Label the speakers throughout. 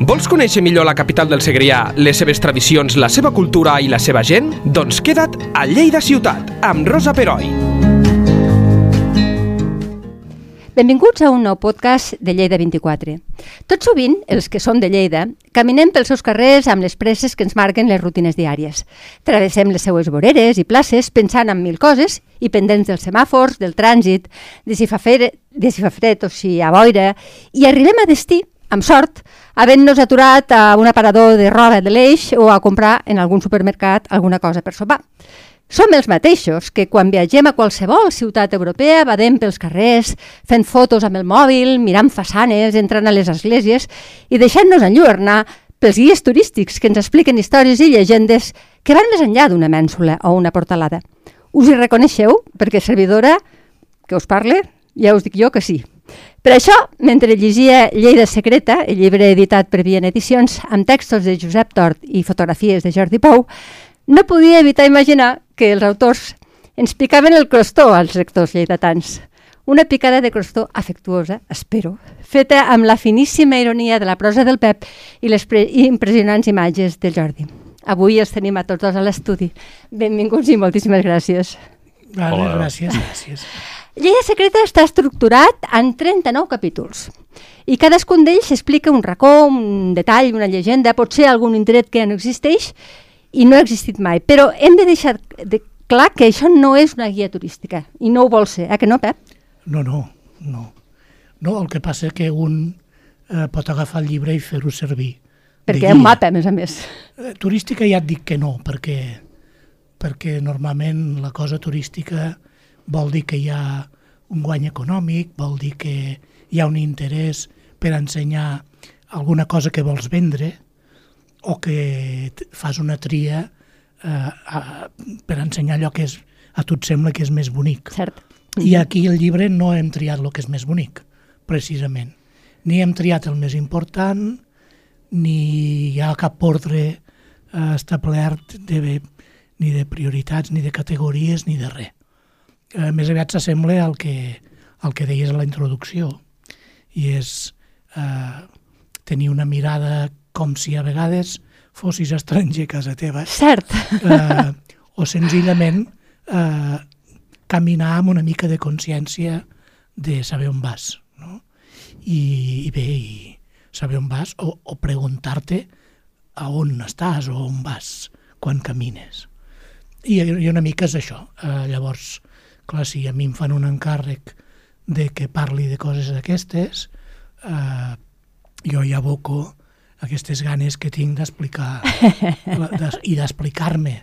Speaker 1: Vols conèixer millor la capital del Segrià, les seves tradicions, la seva cultura i la seva gent? Doncs queda't a Lleida Ciutat, amb Rosa Peroi.
Speaker 2: Benvinguts a un nou podcast de Lleida 24. Tot sovint, els que som de Lleida, caminem pels seus carrers amb les presses que ens marquen les rutines diàries. Travessem les seues voreres i places pensant en mil coses i pendents dels semàfors, del trànsit, de si fa, fred, de si fa fred o si hi ha boira, i arribem a destí amb sort, havent-nos aturat a un aparador de roba de l'eix o a comprar en algun supermercat alguna cosa per sopar. Som els mateixos que quan viatgem a qualsevol ciutat europea badem pels carrers, fent fotos amb el mòbil, mirant façanes, entrant a les esglésies i deixant-nos enlluernar pels guies turístics que ens expliquen històries i llegendes que van més enllà d'una mènsula o una portalada. Us hi reconeixeu? Perquè servidora que us parle, ja us dic jo que sí. Per això, mentre llegia Lleida Secreta, el llibre editat per Vien Edicions, amb textos de Josep Tort i fotografies de Jordi Pou, no podia evitar imaginar que els autors ens picaven el crostó als lectors lleidatans. Una picada de crostó afectuosa, espero, feta amb la finíssima ironia de la prosa del Pep i les impressionants imatges del Jordi. Avui els tenim a tots dos a l'estudi. Benvinguts i moltíssimes gràcies.
Speaker 3: Vale, Hola. gràcies, gràcies.
Speaker 2: Lleida Secreta està estructurat en 39 capítols i cadascun d'ells explica un racó, un detall, una llegenda, potser algun indret que no existeix i no ha existit mai. Però hem de deixar de clar que això no és una guia turística i no ho vol ser, eh que no, Pep?
Speaker 3: No, no, no. No, el que passa és que un eh, pot agafar el llibre i fer-ho servir.
Speaker 2: Perquè hi ha un mapa, a més a més.
Speaker 3: Eh, turística ja et dic que no, perquè, perquè normalment la cosa turística vol dir que hi ha un guany econòmic, vol dir que hi ha un interès per ensenyar alguna cosa que vols vendre o que fas una tria eh, a, per ensenyar allò que és, a tu et sembla que és més bonic.
Speaker 2: Cert.
Speaker 3: I aquí el llibre no hem triat el que és més bonic, precisament. Ni hem triat el més important, ni hi ha cap ordre eh, establert de, ni de prioritats, ni de categories, ni de res eh, més aviat s'assembla al que, al que deies a la introducció, i és eh, tenir una mirada com si a vegades fossis estranger a casa teva.
Speaker 2: Cert.
Speaker 3: Eh, o senzillament eh, caminar amb una mica de consciència de saber on vas. No? I, I bé, i saber on vas o, o preguntar-te a on estàs o on vas quan camines. I, i una mica és això. Eh, llavors, clar, si a mi em fan un encàrrec de que parli de coses d'aquestes, eh, jo hi aboco aquestes ganes que tinc d'explicar i d'explicar-me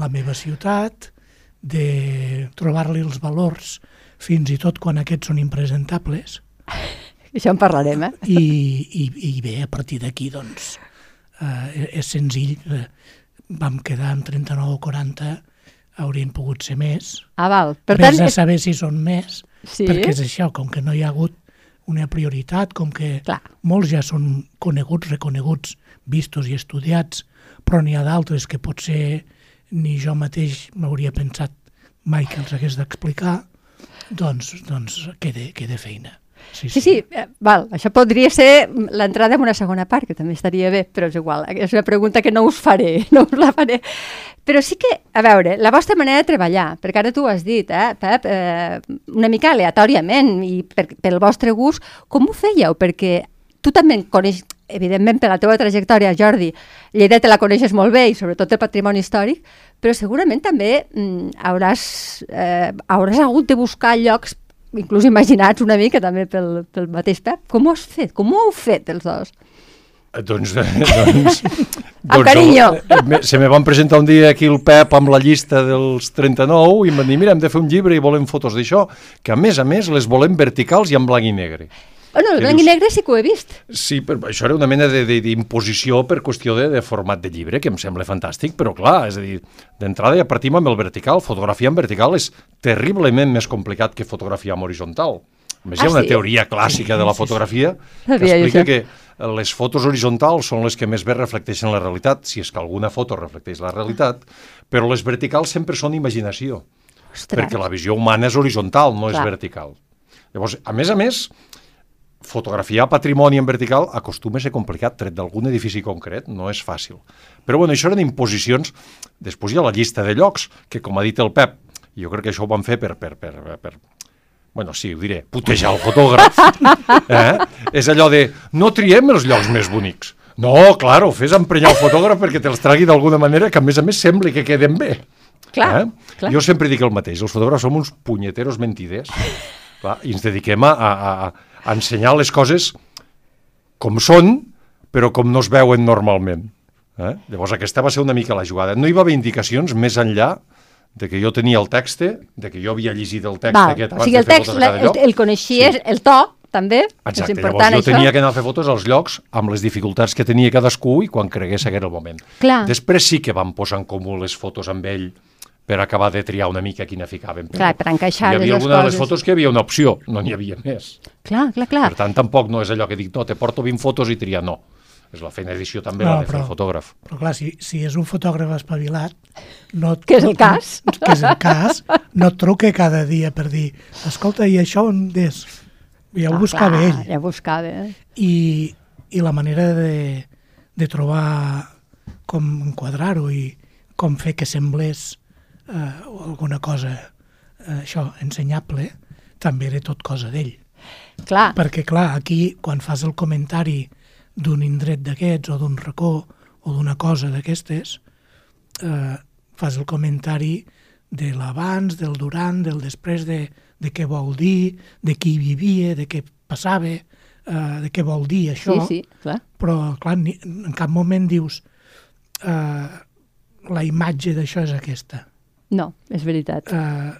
Speaker 3: la meva ciutat, de trobar-li els valors fins i tot quan aquests són impresentables.
Speaker 2: Això en parlarem, eh?
Speaker 3: I, i, i bé, a partir d'aquí, doncs, eh, és senzill. Eh, vam quedar en 39 o 40 haurien pogut ser més.
Speaker 2: Ah, val.
Speaker 3: Per Ves tant, a saber si són més,
Speaker 2: sí?
Speaker 3: perquè és això, com que no hi ha hagut una prioritat, com que
Speaker 2: Clar.
Speaker 3: molts ja són coneguts, reconeguts, vistos i estudiats, però n'hi ha d'altres que potser ni jo mateix m'hauria pensat mai que els hagués d'explicar, doncs, doncs queda, queda feina.
Speaker 2: Sí, sí, sí. sí. Eh, val. Això podria ser l'entrada en una segona part, que també estaria bé, però és igual. És una pregunta que no us faré, no us la faré. Però sí que, a veure, la vostra manera de treballar, perquè ara tu ho has dit, eh, Pep, eh, una mica aleatòriament i per, pel vostre gust, com ho fèieu? Perquè tu també coneix, evidentment per la teva trajectòria, Jordi, Lleida te la coneixes molt bé i sobretot el patrimoni històric, però segurament també mm, hauràs, eh, hauràs hagut de buscar llocs inclús imaginats una mica també pel, pel mateix Pep. Com ho has fet? Com ho heu fet els dos?
Speaker 4: Eh, doncs, eh, doncs,
Speaker 2: doncs carinyo.
Speaker 4: El, se me van presentar un dia aquí el Pep amb la llista dels 39 i em van dir, mira, hem de fer un llibre i volem fotos d'això, que a més a més les volem verticals i en blanc i negre.
Speaker 2: Oh, no, blanc i negre sí que ho he vist.
Speaker 4: Sí, però això era una mena d'imposició per qüestió de, de format de llibre, que em sembla fantàstic, però clar, és a dir, d'entrada ja partim amb el vertical. Fotografia en vertical és terriblement més complicat que fotografia en horitzontal. A més, ah, hi ha una
Speaker 2: sí?
Speaker 4: teoria clàssica de la fotografia que
Speaker 2: Sabia
Speaker 4: explica
Speaker 2: això.
Speaker 4: que les fotos horitzontals són les que més bé reflecteixen la realitat, si és que alguna foto reflecteix la realitat, però les verticals sempre són imaginació,
Speaker 2: Ostres.
Speaker 4: perquè la visió humana és horitzontal, no
Speaker 2: Clar.
Speaker 4: és vertical. Llavors, a més a més, fotografiar patrimoni en vertical acostuma a ser complicat, tret d'algun edifici concret, no és fàcil. Però bueno, això eren imposicions. Després hi ha la llista de llocs, que com ha dit el Pep, jo crec que això ho van fer per, per, per, per bueno, sí, ho diré, putejar el fotògraf. Eh? És allò de, no triem els llocs més bonics. No, claro, fes emprenyar el fotògraf perquè te'ls tragui d'alguna manera que a més a més sembli que queden bé.
Speaker 2: Clar,
Speaker 4: eh?
Speaker 2: clar.
Speaker 4: Jo sempre dic el mateix, els fotògrafs som uns punyeteros mentiders clar, i ens dediquem a, a, a, a ensenyar les coses com són, però com no es veuen normalment. Eh? Llavors aquesta va ser una mica la jugada. No hi va haver indicacions més enllà de que jo tenia el text, de que jo havia llegit el text
Speaker 2: Val.
Speaker 4: aquest
Speaker 2: O
Speaker 4: abans
Speaker 2: sigui, el
Speaker 4: de fer
Speaker 2: text
Speaker 4: fotos a
Speaker 2: la,
Speaker 4: cada
Speaker 2: el, el coneixies,
Speaker 4: Sí.
Speaker 2: el to, també,
Speaker 4: Exacte,
Speaker 2: és important
Speaker 4: llavors jo
Speaker 2: això.
Speaker 4: tenia que anar a fer fotos als llocs amb les dificultats que tenia cadascú i quan cregués que era el moment.
Speaker 2: Clar.
Speaker 4: Després sí que vam posar en comú les fotos amb ell per acabar de triar una mica quina. Però
Speaker 2: Clar, per encaixar
Speaker 4: Hi havia alguna de les
Speaker 2: coses.
Speaker 4: fotos que hi havia una opció, no n'hi havia més.
Speaker 2: Clar, clar, clar.
Speaker 4: Per tant, tampoc no és allò que dic, no, te porto 20 fotos i tria, no. És la feina d'edició també
Speaker 3: No,
Speaker 4: la de fer
Speaker 3: però-
Speaker 4: el fotògraf.
Speaker 3: Però clar, si, si és un fotògraf espavilat, no, et-
Speaker 2: Que és el cas.
Speaker 3: que és el cas, no et truque cada dia per dir, escolta, i això on és? Ja ho
Speaker 2: Ah,
Speaker 3: buscava
Speaker 2: clar,
Speaker 3: ell.
Speaker 2: Ja ho buscava. eh?
Speaker 3: I, i la manera de, de trobar com enquadrar-ho i com fer que semblés eh, alguna cosa, eh, això, ensenyable, també era tot cosa d'ell.
Speaker 2: Clar,
Speaker 3: Perquè, clar, aquí, quan fas el comentari d'un indret d'aquests o d'un racó o d'una cosa d'aquestes, eh, fas el comentari de l'abans, del durant, del després, de, de què vol dir, de qui vivia, de què passava, eh, de què vol dir això,
Speaker 2: sí, sí, clar.
Speaker 3: però, clar, ni, en cap moment dius eh, la imatge d'això és aquesta.
Speaker 2: No, és veritat.
Speaker 3: Eh,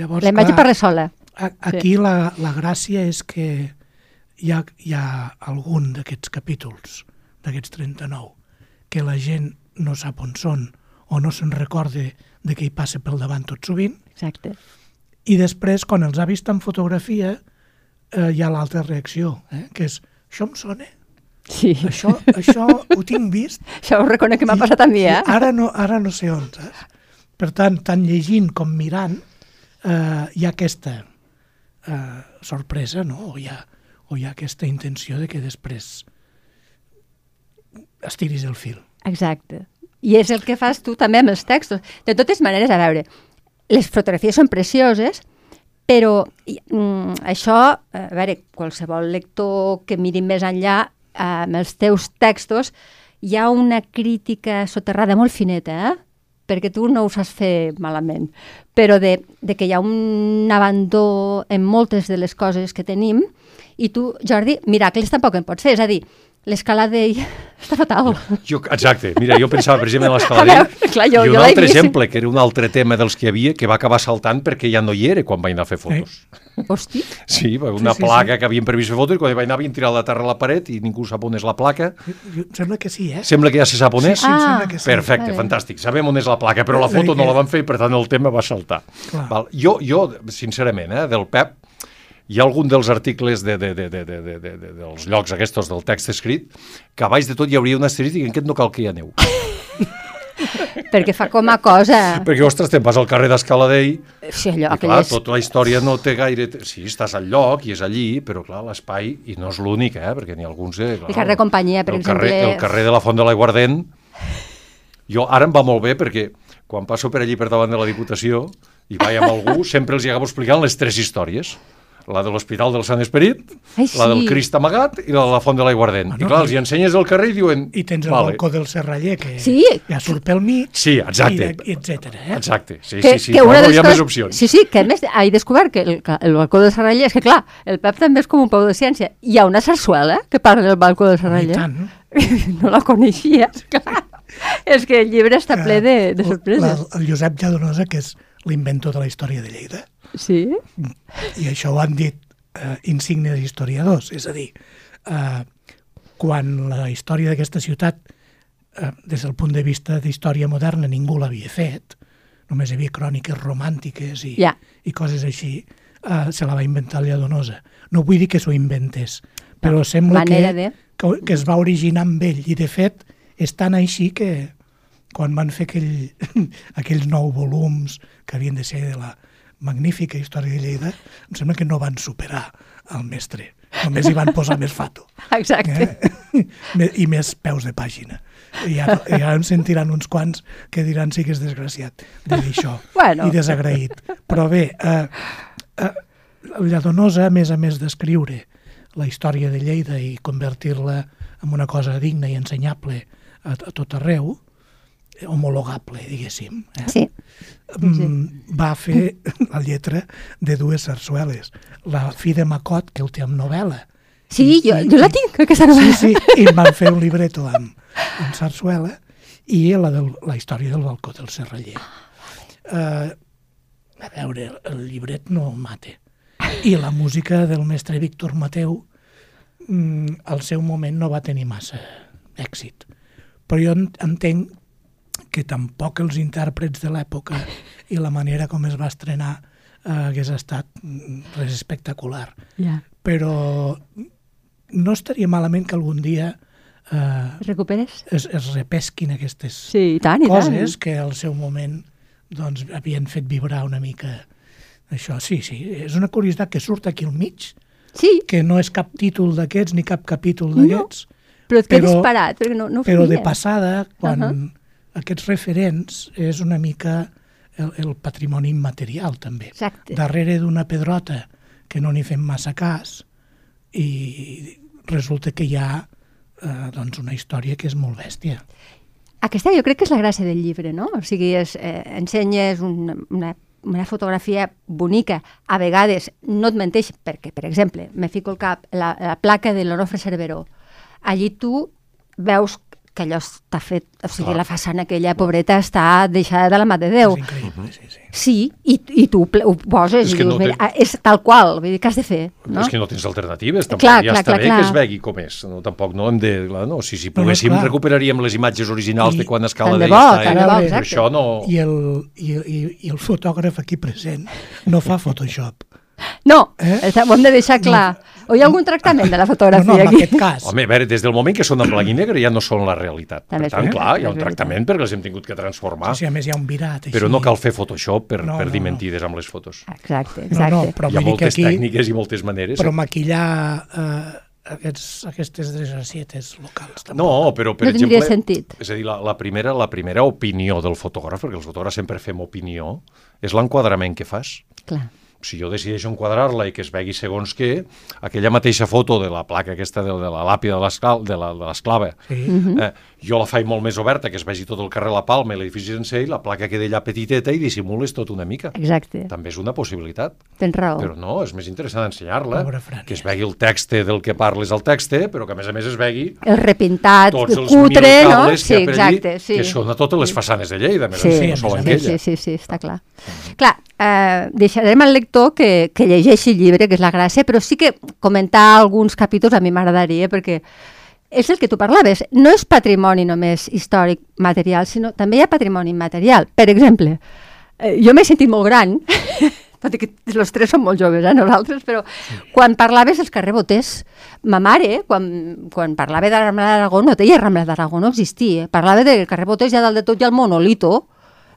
Speaker 3: llavors,
Speaker 2: La imatge
Speaker 3: clar,
Speaker 2: parla sola.
Speaker 3: a- Aquí la, la gràcia és que hi ha, hi ha algun d'aquests capítols, d'aquests 39, que la gent no sap on són o no se'n recorde de què hi passa pel davant tot sovint,
Speaker 2: Exacte.
Speaker 3: i després, quan els ha vist en fotografia, eh, hi ha l'altra reacció, eh, que és, això em sona,
Speaker 2: Sí,
Speaker 3: això, això ho tinc vist,
Speaker 2: això ho reconec que m'ha passat a mi, eh?
Speaker 3: Ara no, ara no sé on, saps? Per tant, tant llegint com mirant, eh, hi ha aquesta eh, sorpresa, no? O hi, ha, o hi ha aquesta intenció de que després estiris el fil.
Speaker 2: Exacte. I és el que fas tu també amb els textos. De totes maneres, a veure, les fotografies són precioses, però mm, això, a veure, qualsevol lector que miri més enllà, eh, amb els teus textos, hi ha una crítica soterrada molt fineta, eh? Perquè tu no ho saps fer malament, però de, de que hi ha un abandó en moltes de les coses que tenim i tu, Jordi, miracles tampoc en pots fer, és a dir, l'escala d'ell està fatal.
Speaker 4: Jo, exacte, mira, jo pensava precisament en
Speaker 2: A
Speaker 4: l'escaladell
Speaker 2: veure, clar, jo-
Speaker 4: i un
Speaker 2: jo
Speaker 4: altre exemple, que era un altre tema dels que hi havia, que va acabar saltant perquè ja no hi era quan vaig anar a fer fotos.
Speaker 2: Hosti,
Speaker 4: Sí, una
Speaker 3: sí,
Speaker 4: placa que havien previst fer fotos i quan vaig anar havien tirat la terra a la paret i ningú sap on és la placa.
Speaker 3: Sembla que sí, eh?
Speaker 4: Sembla que ja se sap on és.
Speaker 3: Sí, em
Speaker 2: Ah.
Speaker 3: sembla que sí.
Speaker 4: Perfecte,
Speaker 2: Vale.
Speaker 4: fantàstic. Sabem on és la placa, però la foto no
Speaker 3: que-
Speaker 4: la van fer i per tant el tema va saltar.
Speaker 3: Clar.
Speaker 4: Val. Jo, jo, sincerament, eh, del Pep, hi ha algun dels articles de, de, de, de, de, de, de, de dels llocs aquests del text escrit que abans de tot hi hauria una asterístic en què no cal que hi aneu.
Speaker 2: Perquè fa com a cosa.
Speaker 4: Perquè, ostres, te'n vas al carrer d'Escaladell
Speaker 2: sí, allò,
Speaker 4: i, clar,
Speaker 2: és...
Speaker 4: tota la història no té gaire... Sí, estàs al lloc i és allí, però, clar, l'espai, i no és l'únic, eh? Perquè n'hi ha alguns... Eh, clar,
Speaker 2: el carrer companyia, per
Speaker 4: el
Speaker 2: exemple.
Speaker 4: Carrer, el carrer de la Font de l'Aiguardent... Jo ara em va molt bé perquè quan passo per allí per davant de la Diputació i vaig amb algú, sempre els hi acabo explicant les tres històries. La de l'Hospital del Sant Esperit,
Speaker 2: Ai,
Speaker 4: la del
Speaker 2: sí.
Speaker 4: Crist amagat i la de la Font de l'Aiguardent.
Speaker 3: Bueno,
Speaker 4: I clar,
Speaker 3: i-
Speaker 4: els hi ensenyes el carrer i diuen...
Speaker 3: I tens el
Speaker 4: vale.
Speaker 3: balcó del Serraller, que
Speaker 2: Sí.
Speaker 3: ja surt pel mig,
Speaker 4: Sí, exacte.
Speaker 3: i, etcètera. Eh?
Speaker 4: Exacte, sí,
Speaker 2: que,
Speaker 4: sí, sí.
Speaker 2: que una
Speaker 4: Bueno,
Speaker 2: de
Speaker 4: hi ha més opcions.
Speaker 2: Sí, sí, que a més he descobert que el, que el balcó de Serraller, és que clar, el Pep també és com un peu de ciència. Hi ha una sarsuela que parla del balcó de
Speaker 3: I
Speaker 2: Serraller.
Speaker 3: tant.
Speaker 2: No la coneixia, clar. És que el llibre està ple de, de
Speaker 3: La,
Speaker 2: sorpreses.
Speaker 3: el Josep Lladonosa, que és l'inventor de la història de Lleida,
Speaker 2: Sí?
Speaker 3: i això ho han dit eh, insignes historiadors, és a dir, eh, quan la història d'aquesta ciutat, eh, des del punt de vista d'història moderna, ningú l'havia fet, només hi havia cròniques romàntiques i,
Speaker 2: Ja.
Speaker 3: i coses així, eh, se la va inventar Lladonosa. No vull dir que s'ho inventés, però sembla que,
Speaker 2: de-
Speaker 3: que, que es va originar amb ell, i de fet és tan així que quan van fer aquell, aquells nou volums que havien de ser de la magnífica història de Lleida, em sembla que no van superar el mestre. Només hi van posar més fato.
Speaker 2: Exacte.
Speaker 3: Eh? I més peus de pàgina. I ara, i ara em sentiran uns quants que diran sí que és desgraciat de dir això
Speaker 2: Bueno.
Speaker 3: i desagraït. Però bé, eh, eh, Lladonosa, a més a més d'escriure la història de Lleida i convertir-la en una cosa digna i ensenyable a, a tot arreu, homologable, diguéssim, eh?
Speaker 2: Sí.
Speaker 3: mm, va fer la lletra de dues sarsueles. La fi de Macot, que el té en novel·la.
Speaker 2: Sí,
Speaker 3: I-
Speaker 2: jo,
Speaker 3: i-
Speaker 2: jo la
Speaker 3: i-
Speaker 2: tinc, aquesta
Speaker 3: Sí,
Speaker 2: novel·la.
Speaker 3: sí, i em van fer un libreto amb, amb sarsuela i la, del, la història del balcó del Serraller. Uh, a veure, el, el llibret no mate. I la música del mestre Víctor Mateu mm, al seu moment no va tenir massa èxit. Però jo en- entenc que tampoc els intèrprets de l'època i la manera com es va estrenar eh, hagués estat mm, res espectacular.
Speaker 2: Ja.
Speaker 3: Però no estaria malament que algun dia eh,
Speaker 2: Recuperes?
Speaker 3: es, es repesquin aquestes
Speaker 2: Sí, i tant, i tant.
Speaker 3: coses que al seu moment doncs, havien fet vibrar una mica això. Sí, sí, és una curiositat que surt aquí al mig,
Speaker 2: Sí,
Speaker 3: que no és cap títol d'aquests ni cap capítol
Speaker 2: No,
Speaker 3: d'aquests,
Speaker 2: però et quedes parat, perquè no, no ho
Speaker 3: però de passada, quan
Speaker 2: Ahà.
Speaker 3: Aquests referents és una mica el, el patrimoni immaterial també.
Speaker 2: Exacte.
Speaker 3: Darrere d'una pedrota que no n'hi fem massa cas i resulta que hi ha eh, doncs una història que és molt bèstia.
Speaker 2: Aquesta jo crec que és la gràcia del llibre, no? O sigui, és, eh, ensenyes una, una, una fotografia bonica. A vegades no et menteix, perquè, per exemple, me fico al cap la, la placa de l'Onofre Cerveró. Allí tu veus que allò està fet, o sigui,
Speaker 4: Clar.
Speaker 2: la façana aquella pobreta està deixada de la mà de Déu.
Speaker 3: És increïble, sí, sí.
Speaker 2: Sí, i, i tu ho poses
Speaker 4: És
Speaker 2: i
Speaker 4: que
Speaker 2: dius,
Speaker 4: no
Speaker 2: mira, ah, és tal qual, vull dir, què has de fer? No?
Speaker 4: És que no tens alternatives, tampoc
Speaker 2: Clar,
Speaker 4: ja
Speaker 2: clar,
Speaker 4: està
Speaker 2: clar,
Speaker 4: bé
Speaker 2: clar.
Speaker 4: que es vegi com és. No, tampoc no hem de... Clar, no, si, si
Speaker 3: No, no,
Speaker 4: poguéssim,
Speaker 3: clar.
Speaker 4: recuperaríem les imatges originals
Speaker 3: I-
Speaker 4: de quan Escala
Speaker 2: Tant de bo,
Speaker 4: està,
Speaker 2: tant
Speaker 3: de bo,
Speaker 4: Però
Speaker 2: exacte.
Speaker 4: això no...
Speaker 3: I el, i, i, I el fotògraf aquí present no fa Photoshop.
Speaker 2: No,
Speaker 3: Eh?
Speaker 2: eh? ho hem de deixar clar. O hi ha algun tractament de la fotografia
Speaker 3: no, no, en
Speaker 2: aquí?
Speaker 3: aquest cas.
Speaker 4: Home, a veure, des del moment que són en blanc i negre ja no són la realitat.
Speaker 2: També
Speaker 4: per tant,
Speaker 2: veritat,
Speaker 4: clar, hi ha un tractament perquè els hem tingut que transformar,
Speaker 3: Sí, sí, a més hi ha un virat. Així.
Speaker 4: però no cal fer Photoshop per,
Speaker 3: No,
Speaker 4: per dir
Speaker 3: no, no.
Speaker 4: mentides amb les fotos.
Speaker 2: Exacte,
Speaker 3: No,
Speaker 2: exacte.
Speaker 3: no, però
Speaker 4: Hi ha moltes
Speaker 3: aquí...
Speaker 4: tècniques i moltes maneres.
Speaker 3: Però maquillar eh, aquests, aquestes desgracietes locals. Tampoc.
Speaker 4: No, però per
Speaker 2: No
Speaker 4: exemple...
Speaker 2: sentit.
Speaker 4: És a dir, la, la, primera, la primera opinió del fotògraf, perquè els fotògrafs sempre fem opinió, és l'enquadrament que fas.
Speaker 2: Clar.
Speaker 4: Si jo decideixo enquadrar-la i que es vegi segons què, aquella mateixa foto de la placa aquesta de, de la làpida de l'esclava,
Speaker 3: Sí.
Speaker 2: Mhm.
Speaker 4: eh, jo la faig molt més oberta, que es vegi tot el carrer La Palma i l'edifici sencer, i la placa queda allà petiteta i dissimules tot una mica.
Speaker 2: Exacte,
Speaker 4: També és una possibilitat.
Speaker 2: tens raó.
Speaker 4: Però no, és més interessant ensenyar-la, que es vegui el text del que parles al text, però que a més a més es vegui
Speaker 2: El repintat,
Speaker 4: tots els
Speaker 2: cutre, no? Sí,
Speaker 4: que per allí,
Speaker 2: exacte, sí.
Speaker 4: que són a totes les façanes de Lleida, a més
Speaker 2: Sí,
Speaker 4: a
Speaker 3: Sí,
Speaker 2: Sí,
Speaker 4: aquella.
Speaker 2: sí, sí, està clar. Clar, eh, deixarem al lector que, que llegeixi el llibre, que és la gràcia, però sí que comentar alguns capítols a mi m'agradaria, perquè és el que tu parlaves. No és patrimoni només històric material, sinó també hi ha patrimoni immaterial. Per exemple, eh, jo m'he sentit molt gran, tot i que els tres són molt joves, eh, nosaltres, però quan parlaves dels carrer Botés, ma mare, quan, quan parlava de la Rambla d'Aragó, no deia Rambla d'Aragó, no existia. Parlava del carrer Botés, ja dalt de tot ha el monolito.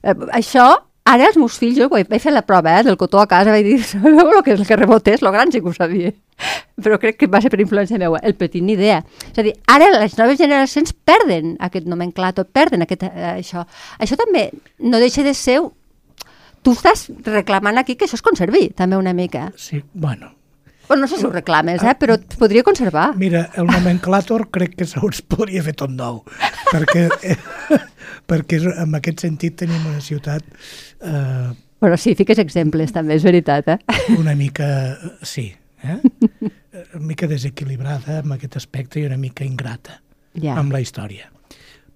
Speaker 2: Eh, això, ara els meus fills, jo vaig fer la prova eh, del cotó a casa, vaig dir, sabeu el que és el carrer Botés? Lo gran sí que ho sabia. Però crec que va ser per influència meva, el petit ni idea. És a dir, ara les noves generacions perden aquest nomenclator, perden aquest, eh, això. Això també no deixa de ser tu estàs reclamant aquí que això es conservi, també una mica.
Speaker 3: Sí, bueno.
Speaker 2: Bueno, no sé si ho reclames, eh? però es podria conservar.
Speaker 3: Mira, el nomenclàtor crec que segons podria fer tot nou, perquè, eh, perquè en aquest sentit tenim una ciutat eh,
Speaker 2: Però sí, fiques exemples també, és veritat, eh?
Speaker 3: una mica, sí, eh? una mica desequilibrada en aquest aspecte i una mica ingrata
Speaker 2: Ja.
Speaker 3: amb la història.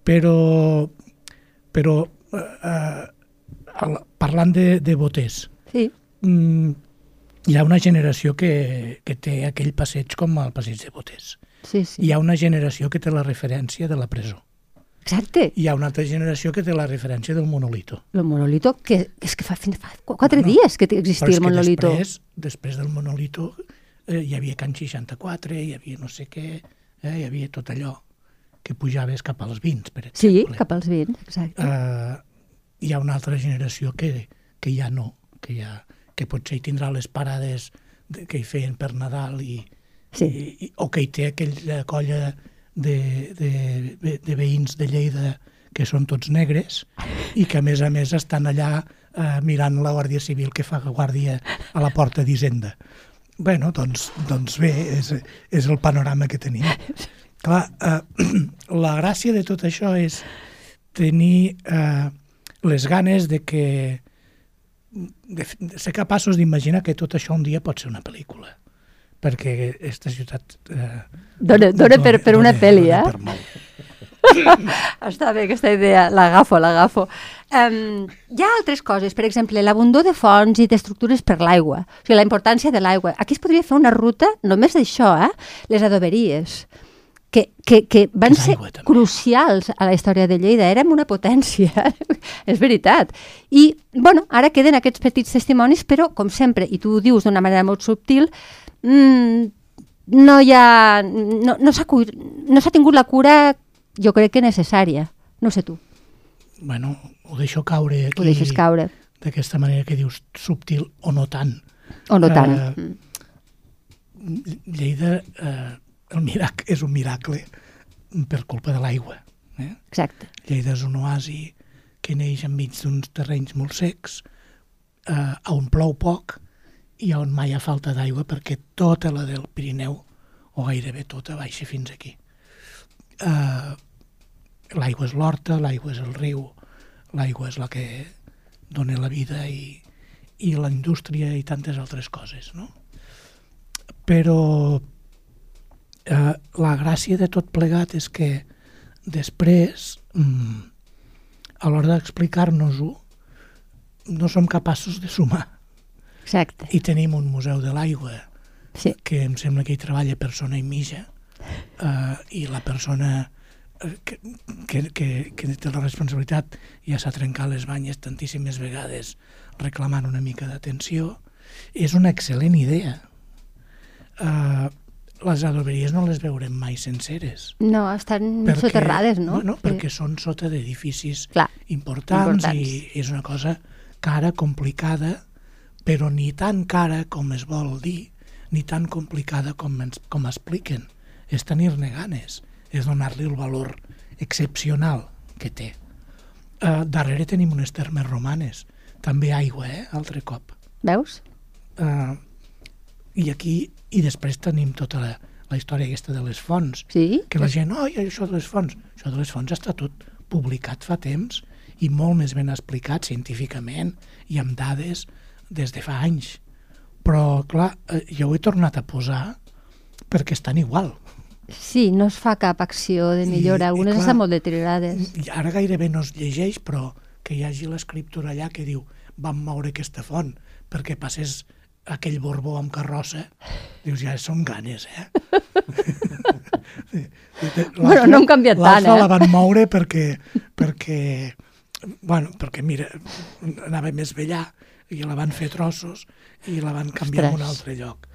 Speaker 3: Però, però eh, eh, el- parlant de, de boters,
Speaker 2: Sí,
Speaker 3: mm, hi ha una generació que, que té aquell passeig com el passeig de boters.
Speaker 2: sí, sí.
Speaker 3: Hi ha una generació que té la referència de la presó.
Speaker 2: Exacte.
Speaker 3: Hi ha una altra generació que té la referència del monolito.
Speaker 2: El monolito, que, que és que fa, fins fa qu- quatre dies que existia el monolito.
Speaker 3: després, després del monolito eh, hi havia Can 64, hi havia no sé què, eh, hi havia tot allò que pujaves cap als vins, per
Speaker 2: Sí,
Speaker 3: exemple.
Speaker 2: cap als vins, exacte.
Speaker 3: Eh, hi ha una altra generació que, que ja no, que, ja, que potser hi tindrà les parades de, que hi feien per Nadal i,
Speaker 2: Sí.
Speaker 3: I, i, o que hi té aquella colla de, de, de, veïns de Lleida que són tots negres i que a més a més estan allà eh, mirant la Guàrdia Civil que fa guàrdia a la porta d'Hisenda. bueno, doncs, doncs bé, és, és el panorama que tenim. Clar, eh, la gràcia de tot això és tenir eh, les ganes de que de, de ser capaços d'imaginar que tot això un dia pot ser una pel·lícula perquè aquesta ciutat eh,
Speaker 2: Dona, dona per, per una
Speaker 3: dona-
Speaker 2: pel·li, eh?
Speaker 3: per molt.
Speaker 2: Està bé aquesta idea, l'agafo, l'agafo. Um, hi ha altres coses, per exemple, l'abundor de fonts i d'estructures per l'aigua, o sigui, la importància de l'aigua. Aquí es podria fer una ruta només d'això, eh? les adoberies, que, que, que van ser
Speaker 3: també.
Speaker 2: crucials a la història de Lleida, érem una potència, és veritat. I, bueno, ara queden aquests petits testimonis, però, com sempre, i tu ho dius d'una manera molt subtil, mm, no hi ha... no, no s'ha no tingut la cura jo crec que necessària. No sé tu,
Speaker 3: Bueno, ho deixo caure aquí
Speaker 2: ho deixes caure.
Speaker 3: d'aquesta manera que dius subtil o no tant.
Speaker 2: O no tant.
Speaker 3: Eh,
Speaker 2: Mm.
Speaker 3: Lleida eh, el mirac és un miracle per culpa de l'aigua. Eh?
Speaker 2: Exacte.
Speaker 3: Lleida és un oasi que neix enmig d'uns terrenys molt secs, eh, on plou poc i on mai ha falta d'aigua perquè tota la del Pirineu, o gairebé tota, baixa fins aquí. Eh, l'aigua és l'horta, l'aigua és el riu, l'aigua és la que dona la vida i, i la indústria i tantes altres coses, no? Però eh, la gràcia de tot plegat és que després, mm, a l'hora d'explicar-nos-ho, no som capaços de sumar.
Speaker 2: Exacte.
Speaker 3: I tenim un museu de l'aigua
Speaker 2: Sí.
Speaker 3: que em sembla que hi treballa persona i mitja eh, i la persona eh, que, que, que, que té la responsabilitat ja s'ha trencat les banyes tantíssimes vegades reclamant una mica d'atenció és una excel·lent idea eh, les adoberies no les veurem mai senceres
Speaker 2: No, estan soterrades, no?
Speaker 3: no,
Speaker 2: Sí.
Speaker 3: perquè són sota d'edificis importants,
Speaker 2: importants.
Speaker 3: i és una cosa cara, complicada, però ni tan cara com es vol dir, ni tan complicada com, ens, com expliquen. És tenir-ne ganes, és donar-li el valor excepcional que té. Uh, darrere tenim unes termes romanes, també aigua, eh, altre cop.
Speaker 2: Veus?
Speaker 3: Uh, I aquí, i després tenim tota la, la història aquesta de les fonts,
Speaker 2: Sí?
Speaker 3: que la gent, oi, això de les fonts, això de les fonts està tot publicat fa temps i molt més ben explicat científicament i amb dades des de fa anys. Però, clar, eh, jo ho he tornat a posar perquè estan igual.
Speaker 2: Sí, no es fa cap acció de
Speaker 3: I-
Speaker 2: millora.
Speaker 3: i
Speaker 2: Algunes
Speaker 3: clar,
Speaker 2: estan molt deteriorades.
Speaker 3: I ara gairebé no es llegeix, però que hi hagi l'escriptura allà que diu vam moure aquesta font perquè passés aquell borbó amb carrossa, dius, ja són ganes, eh? Sí.
Speaker 2: Bueno, no han canviat tant, eh?
Speaker 3: la van moure perquè, perquè, bueno, perquè mira, anava més vellà i la van fer trossos i la van canviar en un
Speaker 2: Ostres.
Speaker 3: altre lloc.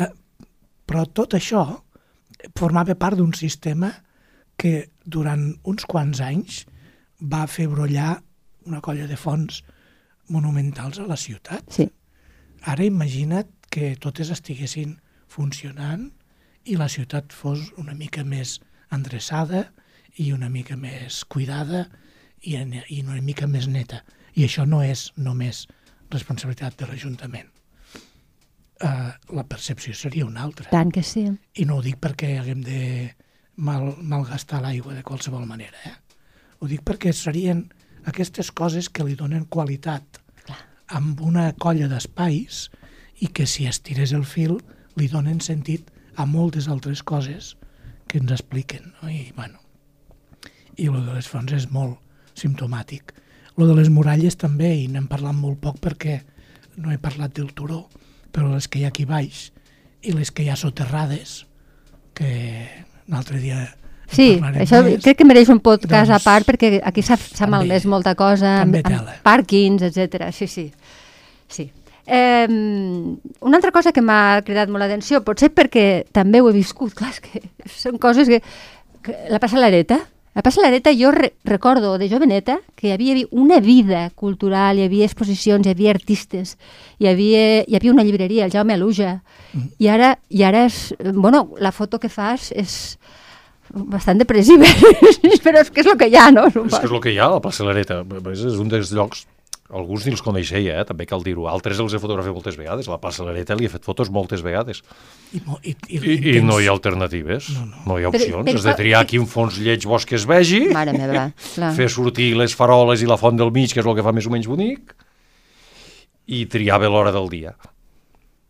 Speaker 3: Eh, però tot això formava part d'un sistema que durant uns quants anys va fer brollar una colla de fonts monumentals a la ciutat.
Speaker 2: Sí.
Speaker 3: Ara imagina't que totes estiguessin funcionant i la ciutat fos una mica més endreçada i una mica més cuidada i, i una mica més neta. I això no és només responsabilitat de l'Ajuntament. Uh, la percepció seria una altra.
Speaker 2: Tant que sí.
Speaker 3: I no ho dic perquè haguem de mal, malgastar l'aigua de qualsevol manera. Eh? Ho dic perquè serien aquestes coses que li donen qualitat amb una colla d'espais i que si estirés el fil li donen sentit a moltes altres coses que ens expliquen. No? I, bueno, i lo de les fonts és molt simptomàtic. Lo de les muralles també, i n'hem parlat molt poc perquè no he parlat del turó, però les que hi ha aquí baix i les que hi ha soterrades, que un altre dia
Speaker 2: Sí, això
Speaker 3: més.
Speaker 2: crec que mereix un podcast
Speaker 3: Doncs,
Speaker 2: a part perquè aquí s'ha malmès molta cosa, amb, amb pàrquings, etc. Sí, sí. sí. Eh, una altra cosa que m'ha cridat molt l'atenció, potser perquè també ho he viscut, clar, que són coses que... que la passa l'Areta, A Plaça l'Areta jo re recordo de joveneta que hi havia una vida cultural, hi havia exposicions, hi havia artistes, hi havia, hi havia una llibreria, el Jaume Aluja, mm. i ara, i ara és, bueno, la foto que fas és bastant depressiva, però és que és el que hi ha, no?
Speaker 4: És que és el que hi ha, la plaça Lareta. És un dels llocs alguns ni els coneixia, eh? també cal dir-ho. Altres els he fotografiat moltes vegades. La plaça Lareta li he fet fotos moltes vegades.
Speaker 3: I, i, i,
Speaker 4: I, i no hi ha alternatives, no, no. no hi ha opcions. Però, però, Has de triar quin fons lleig vols que es vegi,
Speaker 2: Mare meva, clar.
Speaker 4: fer sortir les faroles i la font del mig, que és el que fa més o menys bonic, i triar bé l'hora del dia.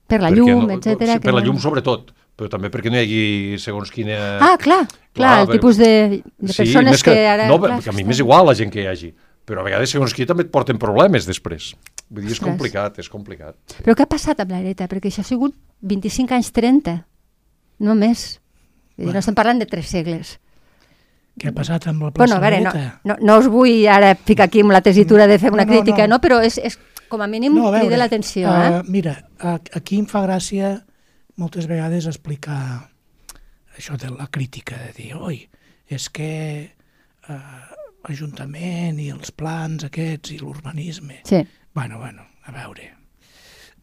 Speaker 2: Per la
Speaker 4: Perquè
Speaker 2: llum,
Speaker 4: no,
Speaker 2: etc.
Speaker 4: Sí, per la llum sobretot, però també perquè no hi hagi segons quina...
Speaker 2: Ah, clar, clar, clar el tipus de, de
Speaker 4: sí,
Speaker 2: persones
Speaker 4: que,
Speaker 2: que ara...
Speaker 4: No,
Speaker 2: clar,
Speaker 4: que a mi m'és igual la gent que hi hagi, però a vegades segons qui també et porten problemes després. Vull dir, és
Speaker 2: Ostres.
Speaker 4: complicat, és complicat.
Speaker 2: Però què ha passat amb l'Areta? Perquè això ha sigut 25 anys 30, no més. Dir, no estem parlant de tres segles.
Speaker 3: Què ha passat amb la plaça
Speaker 2: Bueno, a veure, no, no, no us vull ara ficar aquí amb la tesitura de fer una
Speaker 3: No, no,
Speaker 2: crítica,
Speaker 3: no.
Speaker 2: no, però és, és com a mínim
Speaker 3: No, a
Speaker 2: crida
Speaker 3: veure,
Speaker 2: l'atenció.
Speaker 3: eh,
Speaker 2: Eh?
Speaker 3: mira, aquí em fa gràcia moltes vegades explicar això de la crítica, de dir, oi, és que eh, l'Ajuntament i els plans aquests i l'urbanisme...
Speaker 2: Sí,
Speaker 3: Bueno, bueno, a veure,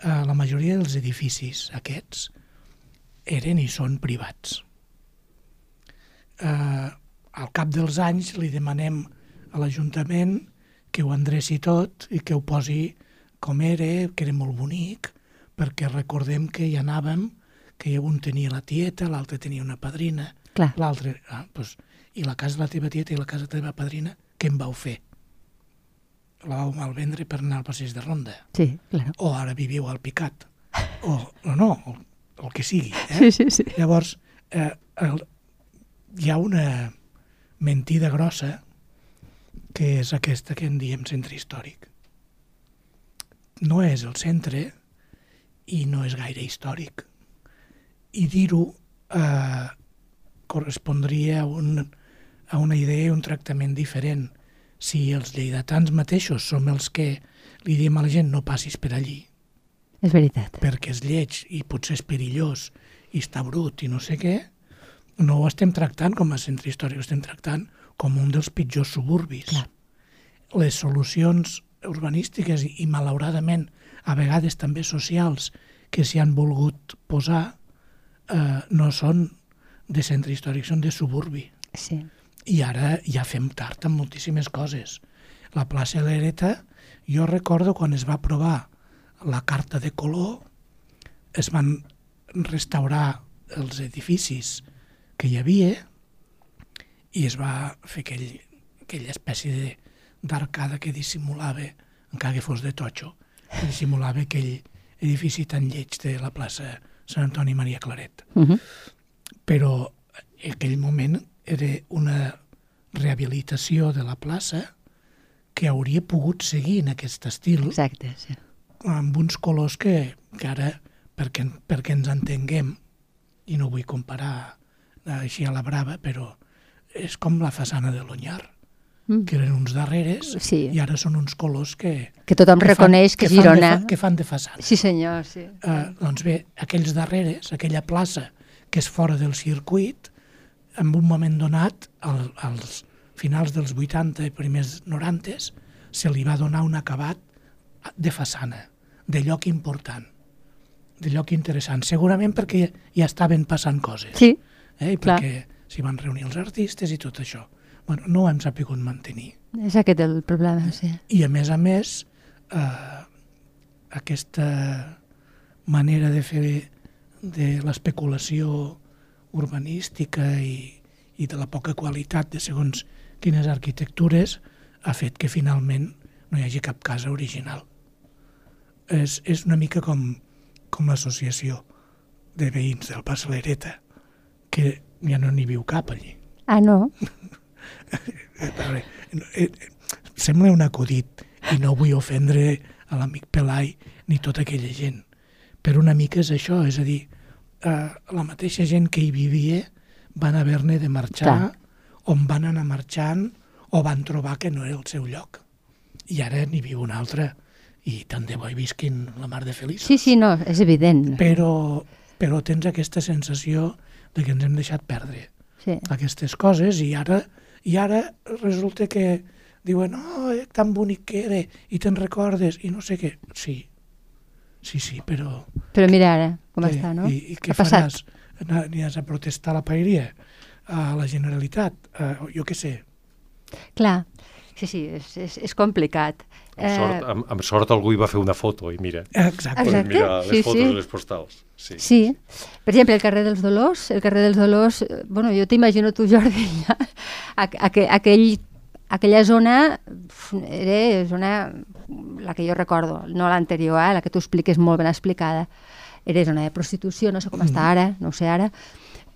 Speaker 3: eh, la majoria dels edificis aquests eren i són privats. Eh, al cap dels anys li demanem a l'Ajuntament que ho endreci tot i que ho posi com era, que era molt bonic, perquè recordem que hi anàvem, que un tenia la tieta, l'altre tenia una padrina, l'altre... Ah, doncs, I la casa de la teva tieta i la casa de la teva padrina, què en vau fer? La vau malvendre per anar al passeig de ronda?
Speaker 2: Sí, clar.
Speaker 3: O ara viviu al picat? O, no, no, el, el que sigui. Eh?
Speaker 2: Sí, sí, sí.
Speaker 3: Llavors, eh, el, hi ha una mentida grossa que és aquesta que en diem centre històric. No és el centre i no és gaire històric. I dir-ho eh, correspondria a, un, a una idea i un tractament diferent. Si els lleidatans mateixos som els que li diem a la gent no passis per allí,
Speaker 2: És veritat.
Speaker 3: perquè és lleig i potser és perillós i està brut i no sé què, no ho estem tractant com a centre històric, ho estem tractant com un dels pitjors suburbis.
Speaker 2: Clar.
Speaker 3: Les solucions urbanístiques i, i malauradament a vegades també socials que s'hi han volgut posar eh, no són de centre històric, són de suburbi.
Speaker 2: Sí.
Speaker 3: I ara ja fem tard amb moltíssimes coses. La plaça de l'Ereta, jo recordo quan es va aprovar la carta de color, es van restaurar els edificis que hi havia i es va fer aquell, aquella espècie de- d'arcada que dissimulava, encara que fos de totxo, que dissimulava aquell edifici tan lleig de la plaça Sant Antoni Maria Claret
Speaker 2: Uh -huh.
Speaker 3: però en aquell moment era una rehabilitació de la plaça que hauria pogut seguir en aquest estil
Speaker 2: Exacte, sí.
Speaker 3: amb uns colors que, que ara, perquè, perquè ens entenguem, i no vull comparar així a la brava, però és com la façana de l'Onyar,
Speaker 2: Mm.
Speaker 3: que eren uns darreres
Speaker 2: Sí.
Speaker 3: i ara són uns colors que,
Speaker 2: Que tothom
Speaker 3: que fan-
Speaker 2: reconeix que,
Speaker 3: fan de
Speaker 2: Girona...
Speaker 3: que fan de façana.
Speaker 2: Sí, senyor, sí.
Speaker 3: Eh, doncs bé, aquells darreres, aquella plaça que és fora del circuit, en un moment donat, al, als finals dels 80 i primers 90, se li va donar un acabat de façana, de lloc important, de lloc interessant. Segurament perquè ja estaven passant coses.
Speaker 2: Sí,
Speaker 3: eh? I
Speaker 2: clar.
Speaker 3: perquè s'hi van reunir els artistes i tot això. Bueno, no ho hem sapigut mantenir.
Speaker 2: és aquest el problema, sí.
Speaker 3: I a més a més, eh, aquesta manera de fer de l'especulació urbanística i, i de la poca qualitat de segons quines arquitectures ha fet que finalment no hi hagi cap casa original. És, és una mica com, com l'associació de veïns del Pas Lereta, que ja no n'hi viu cap allí.
Speaker 2: Ah, no?
Speaker 3: Veure, sembla un acudit i no vull ofendre a l'amic Pelai ni tota aquella gent, però una mica és això, és a dir, eh, la mateixa gent que hi vivia van haver-ne de marxar,
Speaker 2: Clar.
Speaker 3: on van anar marxant o van trobar que no era el seu lloc. I ara n'hi viu un altre, i tant de bo hi visquin la mar de feliços.
Speaker 2: Sí, sí, no, és evident.
Speaker 3: Però, però tens aquesta sensació de que ens hem deixat perdre
Speaker 2: Sí.
Speaker 3: aquestes coses i ara I ara resulta que diuen, oh, eh, tan bonic que era, i te'n recordes, i no sé què. Sí, sí, sí, però...
Speaker 2: Però mira ara com
Speaker 3: què?
Speaker 2: està, no?
Speaker 3: I, i què
Speaker 2: ha passat?
Speaker 3: faràs? Aniràs a protestar a la paeria? A la Generalitat? A, jo què sé.
Speaker 2: Clar, sí, sí, és, és, és complicat.
Speaker 4: Amb sort, amb, amb sort algú hi va fer una foto i mira,
Speaker 3: Exacte.
Speaker 4: Mirar les
Speaker 2: sí,
Speaker 4: fotos
Speaker 2: sí.
Speaker 4: i les postals. Sí.
Speaker 2: Sí. Per exemple, el carrer dels Dolors, el carrer dels Dolors, eh, bueno, jo t'imagino tu, Jordi, ja, aqu aqu aquell, aquella zona era zona, la que jo recordo, no l'anterior, eh, la que tu expliques molt ben explicada. Era zona de prostitució, no sé com està ara, no ho sé ara,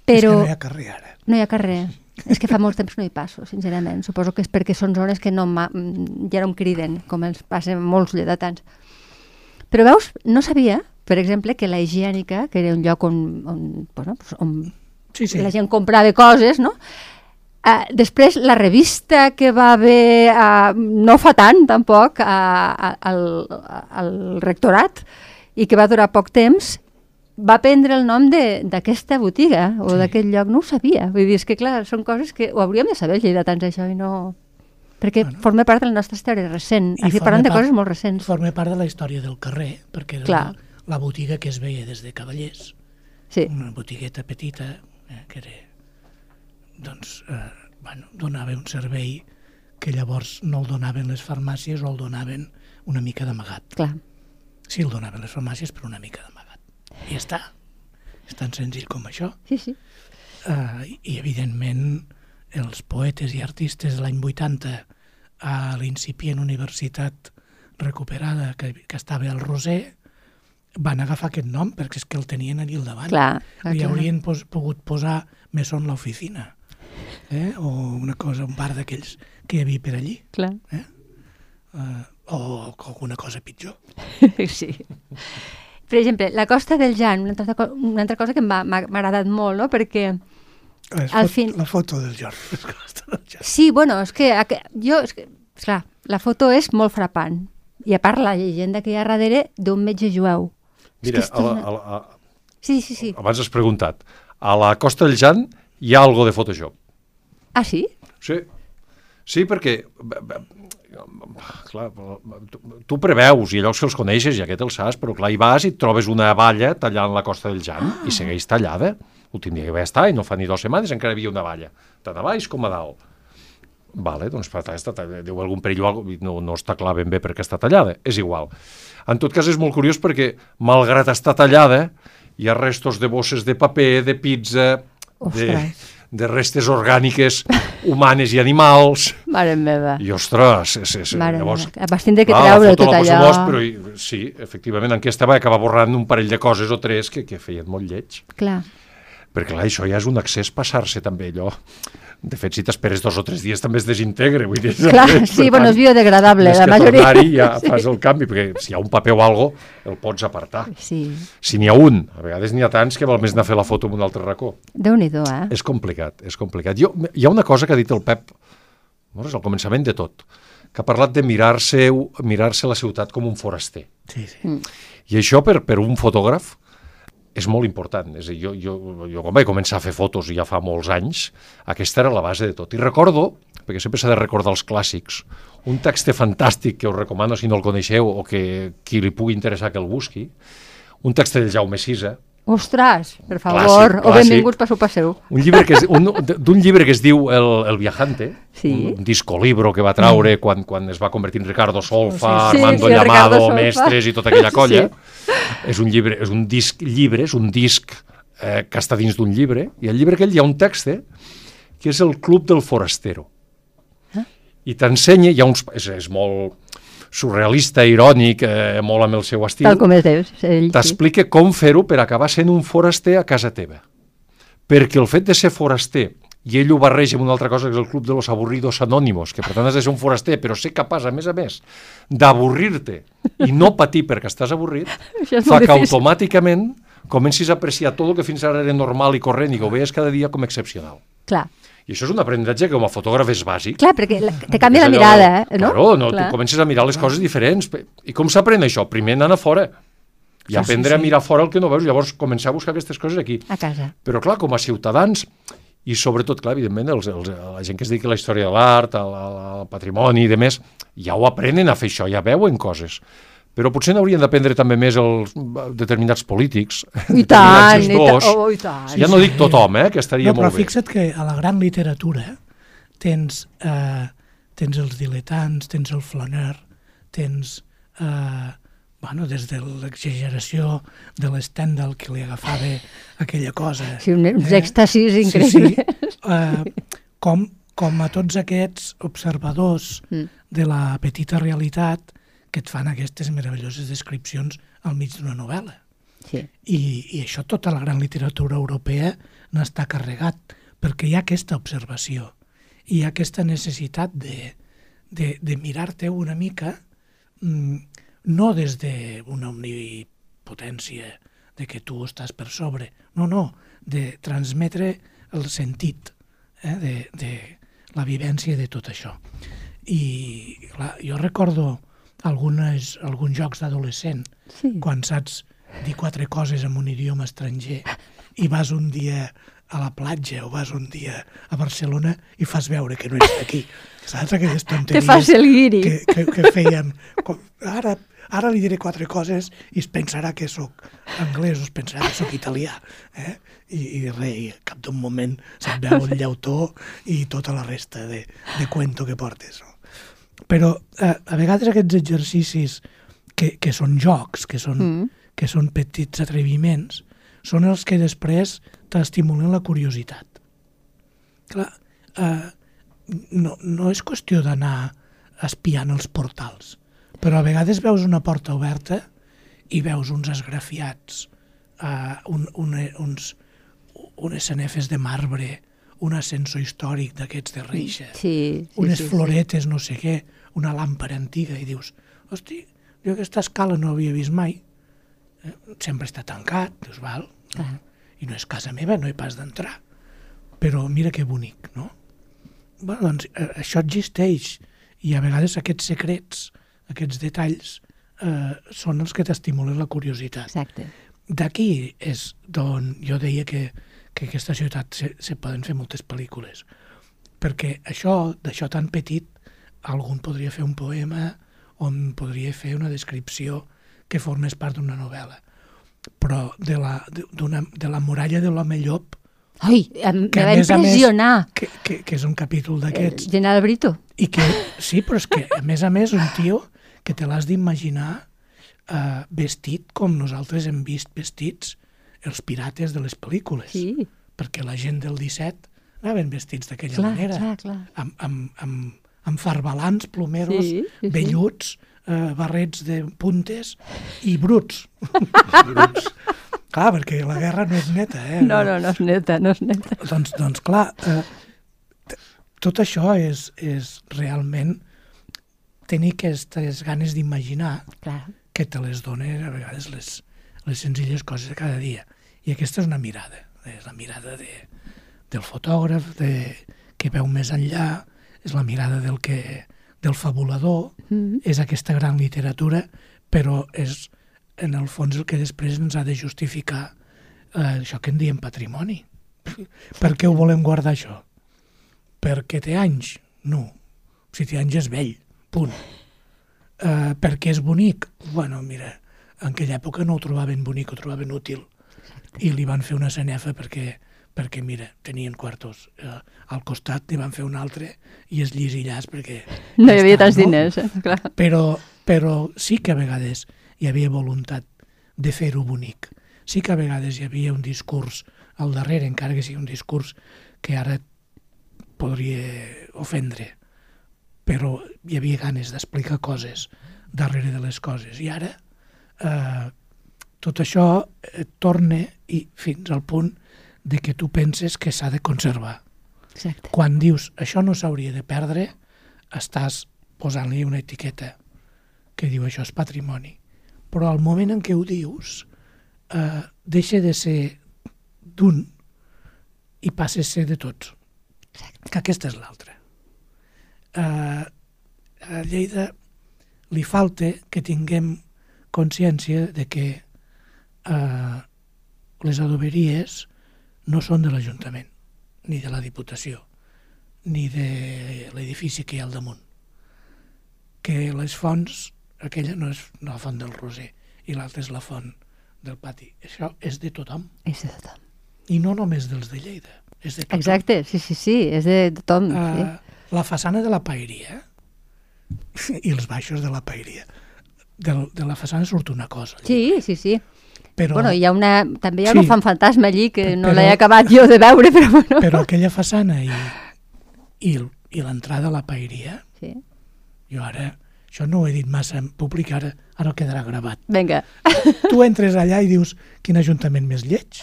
Speaker 2: però
Speaker 3: És que no hi ha carrer ara.
Speaker 2: no hi ha carrer. És que fa molt temps no hi passo, sincerament. Suposo que és perquè són zones que no mm, ja no em criden, com els passen molts lleidatans. Però veus, no sabia, per exemple, que la higiènica, que era un lloc on, on, bueno, on
Speaker 3: Sí, sí.
Speaker 2: la gent comprava coses, no? Uh, després, la revista que va haver, uh, no fa tant tampoc, uh, al, al rectorat, i que va durar poc temps, va prendre el nom de- d'aquesta botiga o
Speaker 3: Sí.
Speaker 2: d'aquest lloc, no ho sabia. Vull dir, és que clar, són coses que ho hauríem de saber lleidatans això i no... Perquè
Speaker 3: Bueno.
Speaker 2: forma part de la nostra història recent.
Speaker 3: I forma
Speaker 2: parlant de
Speaker 3: part-
Speaker 2: coses molt recents.
Speaker 3: Forma part de la història del carrer, perquè era
Speaker 2: Clar.
Speaker 3: la, la botiga que es veia des de Cavallers,
Speaker 2: Sí,
Speaker 3: una botigueta petita, eh, que era, doncs, eh, bueno, donava un servei que llavors no el donaven les farmàcies o el donaven una mica d'amagat.
Speaker 2: clar.
Speaker 3: Sí, el donaven les farmàcies, però una mica d'amagat. I ja està. És tan senzill com això.
Speaker 2: Sí, sí.
Speaker 3: Uh, I, evidentment, els poetes i artistes de l'any 80 a l'incipient universitat recuperada que, que estava al Roser van agafar aquest nom perquè és que el tenien allà al davant.
Speaker 2: Clar, clar,
Speaker 3: Li
Speaker 2: clar.
Speaker 3: haurien pos, pogut posar Mesón l'oficina eh? o una cosa, un bar d'aquells que hi havia per allí
Speaker 2: clar.
Speaker 3: eh? uh, o alguna cosa pitjor.
Speaker 2: sí. Per exemple, la Costa del Jan, una altra, una altra cosa que m'ha agradat molt, no? perquè
Speaker 3: Les
Speaker 2: Al
Speaker 3: fot-
Speaker 2: fin-
Speaker 3: La foto del Jordi.
Speaker 2: Sí, bueno, és que, jo, és que esclar, la foto és molt frapant. I a part la llegenda que hi ha darrere d'un metge jueu. És
Speaker 4: Mira,
Speaker 2: que és
Speaker 4: a la, a la, a,
Speaker 2: Sí, sí, sí.
Speaker 4: abans has preguntat, a la Costa del Jan hi ha algo de Photoshop.
Speaker 2: Ah, sí?
Speaker 4: Sí, sí perquè clar, tu, tu preveus i llocs que els coneixes i aquest el saps, però clar, hi vas i trobes una valla tallant la Costa del Jan ah. i segueix tallada. L'últim dia que va estar, i no fa ni dues setmanes, encara hi havia una valla, tant a baix com a dalt. Vale, doncs per tant, està tallada. Deu algun perill o alguna no, no està clar ben bé perquè està tallada, és igual. En tot cas és molt curiós perquè, malgrat estar tallada, hi ha restos de bosses de paper, de pizza,
Speaker 2: Ostres.
Speaker 4: de restes orgàniques humanes i animals,
Speaker 2: Mare meva.
Speaker 4: i ostres, és, és,
Speaker 2: Mare
Speaker 4: llavors...
Speaker 2: meva. Vas tindre que treure tot allò.
Speaker 4: Bosch, però i- sí, efectivament, en aquesta va acabar borrant un parell de coses o tres que, que feien molt lleig.
Speaker 2: Clar.
Speaker 4: Perquè clar, això ja és un accés passar-se també allò. De fet, si t'esperes dos o tres dies també es desintegra. Vull dir,
Speaker 2: Clar,
Speaker 4: després,
Speaker 2: sí, bueno,
Speaker 4: tant,
Speaker 2: és biodegradable,
Speaker 4: més
Speaker 2: la
Speaker 4: que
Speaker 2: majoria.
Speaker 4: tornar-hi ja
Speaker 2: Sí.
Speaker 4: fas el canvi, perquè si hi ha un paper o algo, el pots apartar.
Speaker 2: Sí.
Speaker 4: Si n'hi ha un, a vegades n'hi ha tants que val més anar a fer la foto en un altre racó.
Speaker 2: Déu-n'hi-do, eh?
Speaker 4: És complicat, és complicat. Jo, hi ha una cosa que ha dit el Pep, no, és al començament de tot, que ha parlat de mirar-se mirar la ciutat com un foraster.
Speaker 3: Sí, sí.
Speaker 2: Mm.
Speaker 4: I això per, per un fotògraf és molt important. És a dir, jo, jo, jo quan vaig començar a fer fotos ja fa molts anys, aquesta era la base de tot. I recordo, perquè sempre s'ha de recordar els clàssics, un text fantàstic que us recomano si no el coneixeu o que qui li pugui interessar que el busqui, un text del Jaume Sisa,
Speaker 2: Ostres, per favor,
Speaker 4: Clàssic,
Speaker 2: o benvinguts per sopar seu.
Speaker 4: un llibre que és, un, d'un llibre que es diu El, el Viajante,
Speaker 2: Sí.
Speaker 4: un discolibro que va traure quan, quan es va convertir en Ricardo Solfa,
Speaker 2: Sí,
Speaker 4: Armando
Speaker 2: sí,
Speaker 4: Llamado,
Speaker 2: Solfa.
Speaker 4: Mestres i tota aquella colla.
Speaker 2: Sí.
Speaker 4: És un llibre, és un disc llibre, és un disc eh, que està dins d'un llibre, i al llibre aquell hi ha un text eh, que és el Club del Forastero. I t'ensenya, hi ha uns, és, és molt surrealista, irònic, eh, molt amb el seu estil,
Speaker 2: Tal com és Déu. Ell, sí.
Speaker 4: t'explica com fer-ho per acabar sent un foraster a casa teva. Perquè el fet de ser foraster, i ell ho barreja amb una altra cosa, que és el Club de los Aburridos Anónimos, que per tant has de ser un foraster, però ser capaç, a més a més, d'avorrir-te i no patir perquè estàs avorrit, fa que
Speaker 2: difícil.
Speaker 4: automàticament comencis a apreciar tot el que fins ara era normal i corrent i que ho veies cada dia com excepcional.
Speaker 2: Clar,
Speaker 4: I això és un aprenentatge que com a fotògraf és bàsic.
Speaker 2: clar perquè la, te canvia la mirada, eh? no?
Speaker 4: Claro, no,
Speaker 2: Clar.
Speaker 4: tu comences a mirar les coses diferents. I com s'aprèn això? Primer anant a fora. I
Speaker 3: Sí, sí,
Speaker 4: aprendre a
Speaker 3: sí.
Speaker 4: mirar fora el que no veus, llavors començar a buscar aquestes coses aquí.
Speaker 2: A casa.
Speaker 4: Però clar, com a ciutadans, i sobretot, clar, evidentment, els, els, la gent que es dedica a la història de l'art, al, al, al patrimoni i demés, ja ho aprenen a fer això, ja veuen coses. Però potser n'haurien d'aprendre també més els determinats polítics,
Speaker 2: I
Speaker 4: determinats
Speaker 2: tant, i
Speaker 4: gestors.
Speaker 2: tant, oh, i tant.
Speaker 4: Ja no dic tothom, eh, que estaria
Speaker 3: No, però
Speaker 4: molt bé.
Speaker 3: fixa't que a la gran literatura tens, eh, tens els diletants, tens el flaner, tens, eh, bueno, des de l'exageració de l'Stendhal que li agafava aquella cosa.
Speaker 2: Sí, un- uns
Speaker 3: eh?
Speaker 2: èxtasis
Speaker 3: Sí,
Speaker 2: increïbles.
Speaker 3: sí. Eh, com, com a tots aquests observadors
Speaker 2: Mm.
Speaker 3: de la petita realitat que et fan aquestes meravelloses descripcions al mig d'una novel·la.
Speaker 2: Sí.
Speaker 3: I, I això tota la gran literatura europea n'està carregat, perquè hi ha aquesta observació, i hi ha aquesta necessitat de, de, de mirar-te una mica, mm, no des d'una omnipotència, de que tu estàs per sobre, no, no, de transmetre el sentit eh, de, de la vivència de tot això. I clar, jo recordo algunes, alguns jocs d'adolescent,
Speaker 2: Sí.
Speaker 3: quan saps dir quatre coses en un idioma estranger i vas un dia a la platja o vas un dia a Barcelona i fas veure que no ets d'aquí. Saps aquelles
Speaker 2: Te
Speaker 3: tonteries
Speaker 2: fas el guiri.
Speaker 3: que, que, que fèiem? Com, Ara, ara li diré quatre coses i es pensarà que sóc anglès o es pensarà que sóc italià. Eh? I, i res, i cap d'un moment se't veu el llautó i tota la resta de, de cuento que portes. Però eh, a vegades aquests exercicis que, que són jocs, que són,
Speaker 2: Mm.
Speaker 3: que són petits atreviments, són els que després t'estimulen la curiositat. Clar, eh, no, no és qüestió d'anar espiant els portals, però a vegades veus una porta oberta i veus uns esgrafiats, eh, un, un, uns, unes sanefes de marbre, un ascensor històric d'aquests de reixa,
Speaker 2: Sí, sí,
Speaker 3: unes
Speaker 2: sí, sí.
Speaker 3: floretes, no sé què, una làmpara antiga, i dius, hosti, jo aquesta escala no l'havia vist mai, eh? sempre està tancat, dius, val,
Speaker 2: Clar.
Speaker 3: i no és casa meva, no he pas d'entrar, però mira que bonic, no? Bueno, doncs eh, això existeix, i a vegades aquests secrets, aquests detalls, eh, són els que t'estimulen la curiositat.
Speaker 2: Exacte.
Speaker 3: D'aquí és d'on jo deia que, que aquesta ciutat se, se poden fer moltes pel·lícules. Perquè això, d'això tan petit, algun podria fer un poema on podria fer una descripció que formés part d'una novel·la. Però de la, d'una, de la muralla de l'home llop,
Speaker 2: Ai, em,
Speaker 3: que
Speaker 2: me va
Speaker 3: més a més,
Speaker 2: impressionar.
Speaker 3: que, que, que és un capítol
Speaker 2: Eh,
Speaker 3: d'aquests,
Speaker 2: General Brito.
Speaker 3: i que, sí, però és que, a més a més, un tio que te l'has d'imaginar eh, vestit com nosaltres hem vist vestits els pirates de les pel·lícules.
Speaker 2: Sí.
Speaker 3: Perquè la gent del 17 anaven vestits d'aquella manera.
Speaker 2: clar, clar.
Speaker 3: Amb, amb, amb, amb farbalans, plomeros,
Speaker 2: Sí, sí, sí.
Speaker 3: velluts, eh, barrets de puntes i bruts. bruts. Clar, perquè la guerra no és neta, eh?
Speaker 2: No, no, no és neta, no és neta.
Speaker 3: Doncs, doncs clar, eh, tot això és, és realment tenir aquestes ganes d'imaginar
Speaker 2: Clar.
Speaker 3: que te les donen a vegades les, les senzilles coses de cada dia. I aquesta és una mirada, és la mirada de, del fotògraf, de, que veu més enllà, és la mirada del, que, del fabulador,
Speaker 2: Mm.
Speaker 3: és aquesta gran literatura, però és en el fons el que després ens ha de justificar eh, això que en diem patrimoni. per què ho volem guardar això? Perquè té anys? No. Si té anys és vell, punt. Uh, perquè és bonic? Bueno, mira, en aquella època no ho trobaven bonic, ho trobaven útil. I li van fer una sanefa perquè, perquè mira, tenien quartos uh, al costat, i van fer un altre i es llisillàs perquè...
Speaker 2: No hi havia tants diners, eh? clar.
Speaker 3: Però, però sí que a vegades hi havia voluntat de fer-ho bonic. Sí que a vegades hi havia un discurs al darrere, encara que sigui un discurs que ara podria ofendre, però hi havia ganes d'explicar coses darrere de les coses. I ara eh, tot això eh, torna i fins al punt de que tu penses que s'ha de conservar.
Speaker 2: Exacte.
Speaker 3: Quan dius això no s'hauria de perdre, estàs posant-li una etiqueta que diu això és patrimoni. Però al moment en què ho dius, eh, deixa de ser d'un i passa a ser de tots.
Speaker 2: Exacte.
Speaker 3: Que aquesta és l'altra. Eh, a Lleida li falta que tinguem consciència de que eh, les adoberies no són de l'Ajuntament, ni de la Diputació, ni de l'edifici que hi ha al damunt. Que les fonts, aquella no és la font del Roser i l'altra és la font del pati. Això és de tothom.
Speaker 2: És de tothom.
Speaker 3: I no només dels de Lleida, és de tothom.
Speaker 2: Exacte, sí, sí, sí, és de tothom.
Speaker 3: Uh,
Speaker 2: sí.
Speaker 3: La façana de la paeria i els baixos de la paeria. De, de la façana surt una cosa.
Speaker 2: Sí, sí, sí.
Speaker 3: Però,
Speaker 2: Bueno, hi ha una, també hi ha
Speaker 3: Sí.
Speaker 2: un fan fantasma allí que no
Speaker 3: Però-
Speaker 2: l'he acabat jo de veure, però bueno.
Speaker 3: però aquella façana i, i, i l'entrada a la paeria,
Speaker 2: Sí.
Speaker 3: jo ara, això no ho he dit massa en públic, ara, ara quedarà gravat.
Speaker 2: Vinga.
Speaker 3: Tu entres allà i dius, quin ajuntament més lleig?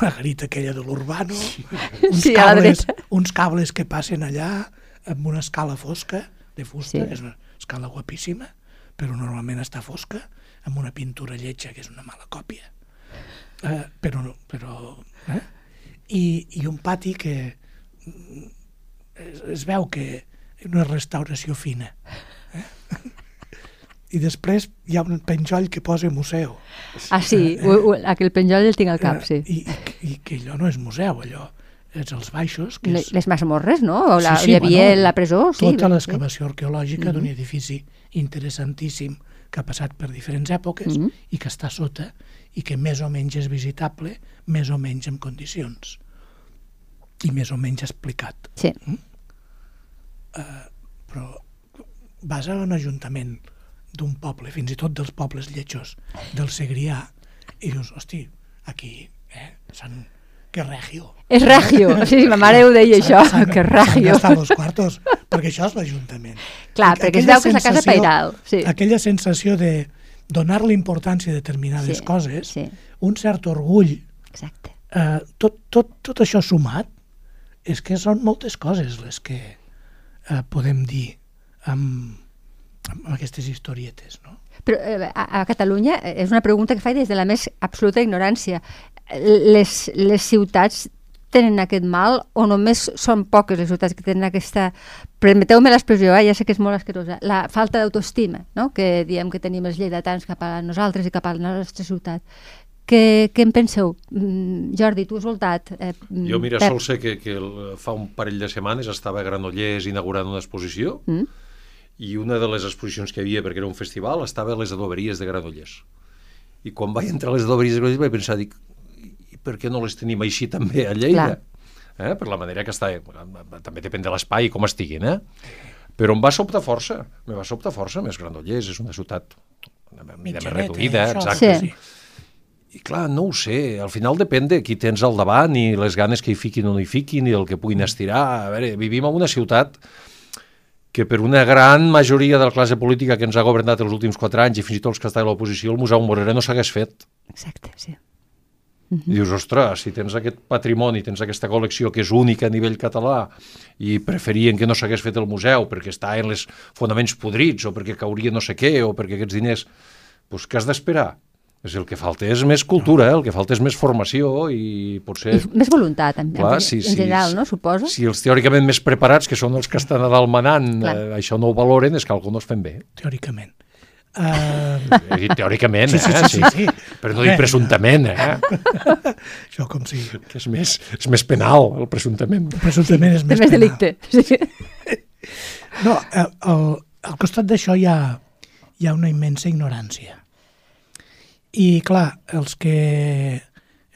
Speaker 3: La garita aquella de l'Urbano, uns,
Speaker 2: Sí,
Speaker 3: cables, uns cables que passen allà amb una escala fosca de fusta,
Speaker 2: Sí.
Speaker 3: és una escala guapíssima, però normalment està fosca, amb una pintura lletja que és una mala còpia. Eh, però, però, eh? I, I un pati que mm, es, es veu que és una restauració fina. Eh? I després hi ha un penjoll que posa museu.
Speaker 2: Ah, sí, u, u, aquell penjoll el tinc al cap, sí.
Speaker 3: Eh, I, i, I que allò no és museu, allò és els baixos, que és
Speaker 2: Les masmorres, no? O la,
Speaker 3: Sí, sí,
Speaker 2: hi havia
Speaker 3: bueno,
Speaker 2: la presó, sí.
Speaker 3: tota
Speaker 2: sí.
Speaker 3: l'excavació arqueològica d'un edifici interessantíssim que ha passat per diferents èpoques
Speaker 2: Mhm.
Speaker 3: i que està sota i que més o menys és visitable, més o menys en condicions i més o menys explicat.
Speaker 2: Sí.
Speaker 3: Però vas a un ajuntament d'un poble, fins i tot dels pobles lletjos del Segrià, i dius, hosti, aquí, eh, Sant... Que regio.
Speaker 2: És regio, sí, ma mare ho deia això,
Speaker 3: S'han-
Speaker 2: que
Speaker 3: s'han
Speaker 2: regio.
Speaker 3: gastat los quartos, perquè això és l'Ajuntament.
Speaker 2: Clar, perquè es veu que és la casa pairal, sí.
Speaker 3: Aquella sensació de donar-li importància a determinades
Speaker 2: Sí,
Speaker 3: coses,
Speaker 2: sí.
Speaker 3: un cert orgull,
Speaker 2: Exacte.
Speaker 3: eh, tot, tot, tot això sumat, és que són moltes coses les que eh, podem dir amb, amb aquestes historietes, no?
Speaker 2: Però eh, a, a Catalunya eh, és una pregunta que faig des de la més absoluta ignorància. Les, les ciutats tenen aquest mal o només són poques les ciutats que tenen aquesta, permeteu-me l'expressió, eh, ja sé que és molt asquerosa, la falta d'autoestima, no? que diem que tenim els lleidatans cap a nosaltres i cap a la nostra ciutat. Què, què en penseu? Mm, Jordi, tu has voltat. Eh, mm,
Speaker 4: Jo, mira,
Speaker 2: Pep.
Speaker 4: sol sé que, que fa un parell de setmanes estava a Granollers inaugurant una exposició
Speaker 2: Mm?
Speaker 4: i una de les exposicions que havia, perquè era un festival, estava a les adoberies de Granollers. I quan vaig entrar a les adoberies de Granollers vaig pensar, dic, per què no les tenim així també a Lleida? Eh? Per la manera que està... També depèn de l'espai i com estiguin, eh? Però em va sobtar força, me va sobtar força, més Granollers, és una ciutat una mida més reduïda,
Speaker 3: això,
Speaker 4: exacte.
Speaker 2: Sí.
Speaker 4: I clar, no ho sé, al final depèn de qui tens al davant i les ganes que hi fiquin o no hi fiquin i el que puguin estirar. A veure, vivim en una ciutat que per una gran majoria de la classe política que ens ha governat els últims quatre anys i fins i tot els que estan a l'oposició, el Museu Morera no s'hagués fet.
Speaker 2: Exacte, sí.
Speaker 4: I dius, ostres, si tens aquest patrimoni, tens aquesta col·lecció que és única a nivell català i preferien que no s'hagués fet el museu perquè està en les fonaments podrits o perquè cauria no sé què o perquè aquests diners... Doncs què has d'esperar? És el que falta és més cultura, eh? el que falta és més formació i potser...
Speaker 2: I més voluntat, en,
Speaker 4: Clar,
Speaker 2: en,
Speaker 4: sí,
Speaker 2: en
Speaker 4: sí,
Speaker 2: general,
Speaker 4: sí.
Speaker 2: no? Suposo.
Speaker 4: Si els teòricament més preparats, que són els que estan a dalt manant, eh, això no ho valoren, és que alguna no es fem bé.
Speaker 3: Teòricament. Uh,
Speaker 4: teòricament,
Speaker 3: Sí, sí,
Speaker 4: eh?
Speaker 3: sí, sí, sí.
Speaker 4: Però no dic
Speaker 3: Bé.
Speaker 4: presumptament, eh?
Speaker 3: això com si...
Speaker 4: que és més, és més penal, el presumptament.
Speaker 3: Presumptament és més,
Speaker 2: més
Speaker 3: penal.
Speaker 2: delicte. Sí.
Speaker 3: No, eh, al, al costat d'això hi ha, hi ha una immensa ignorància. I, clar, els que,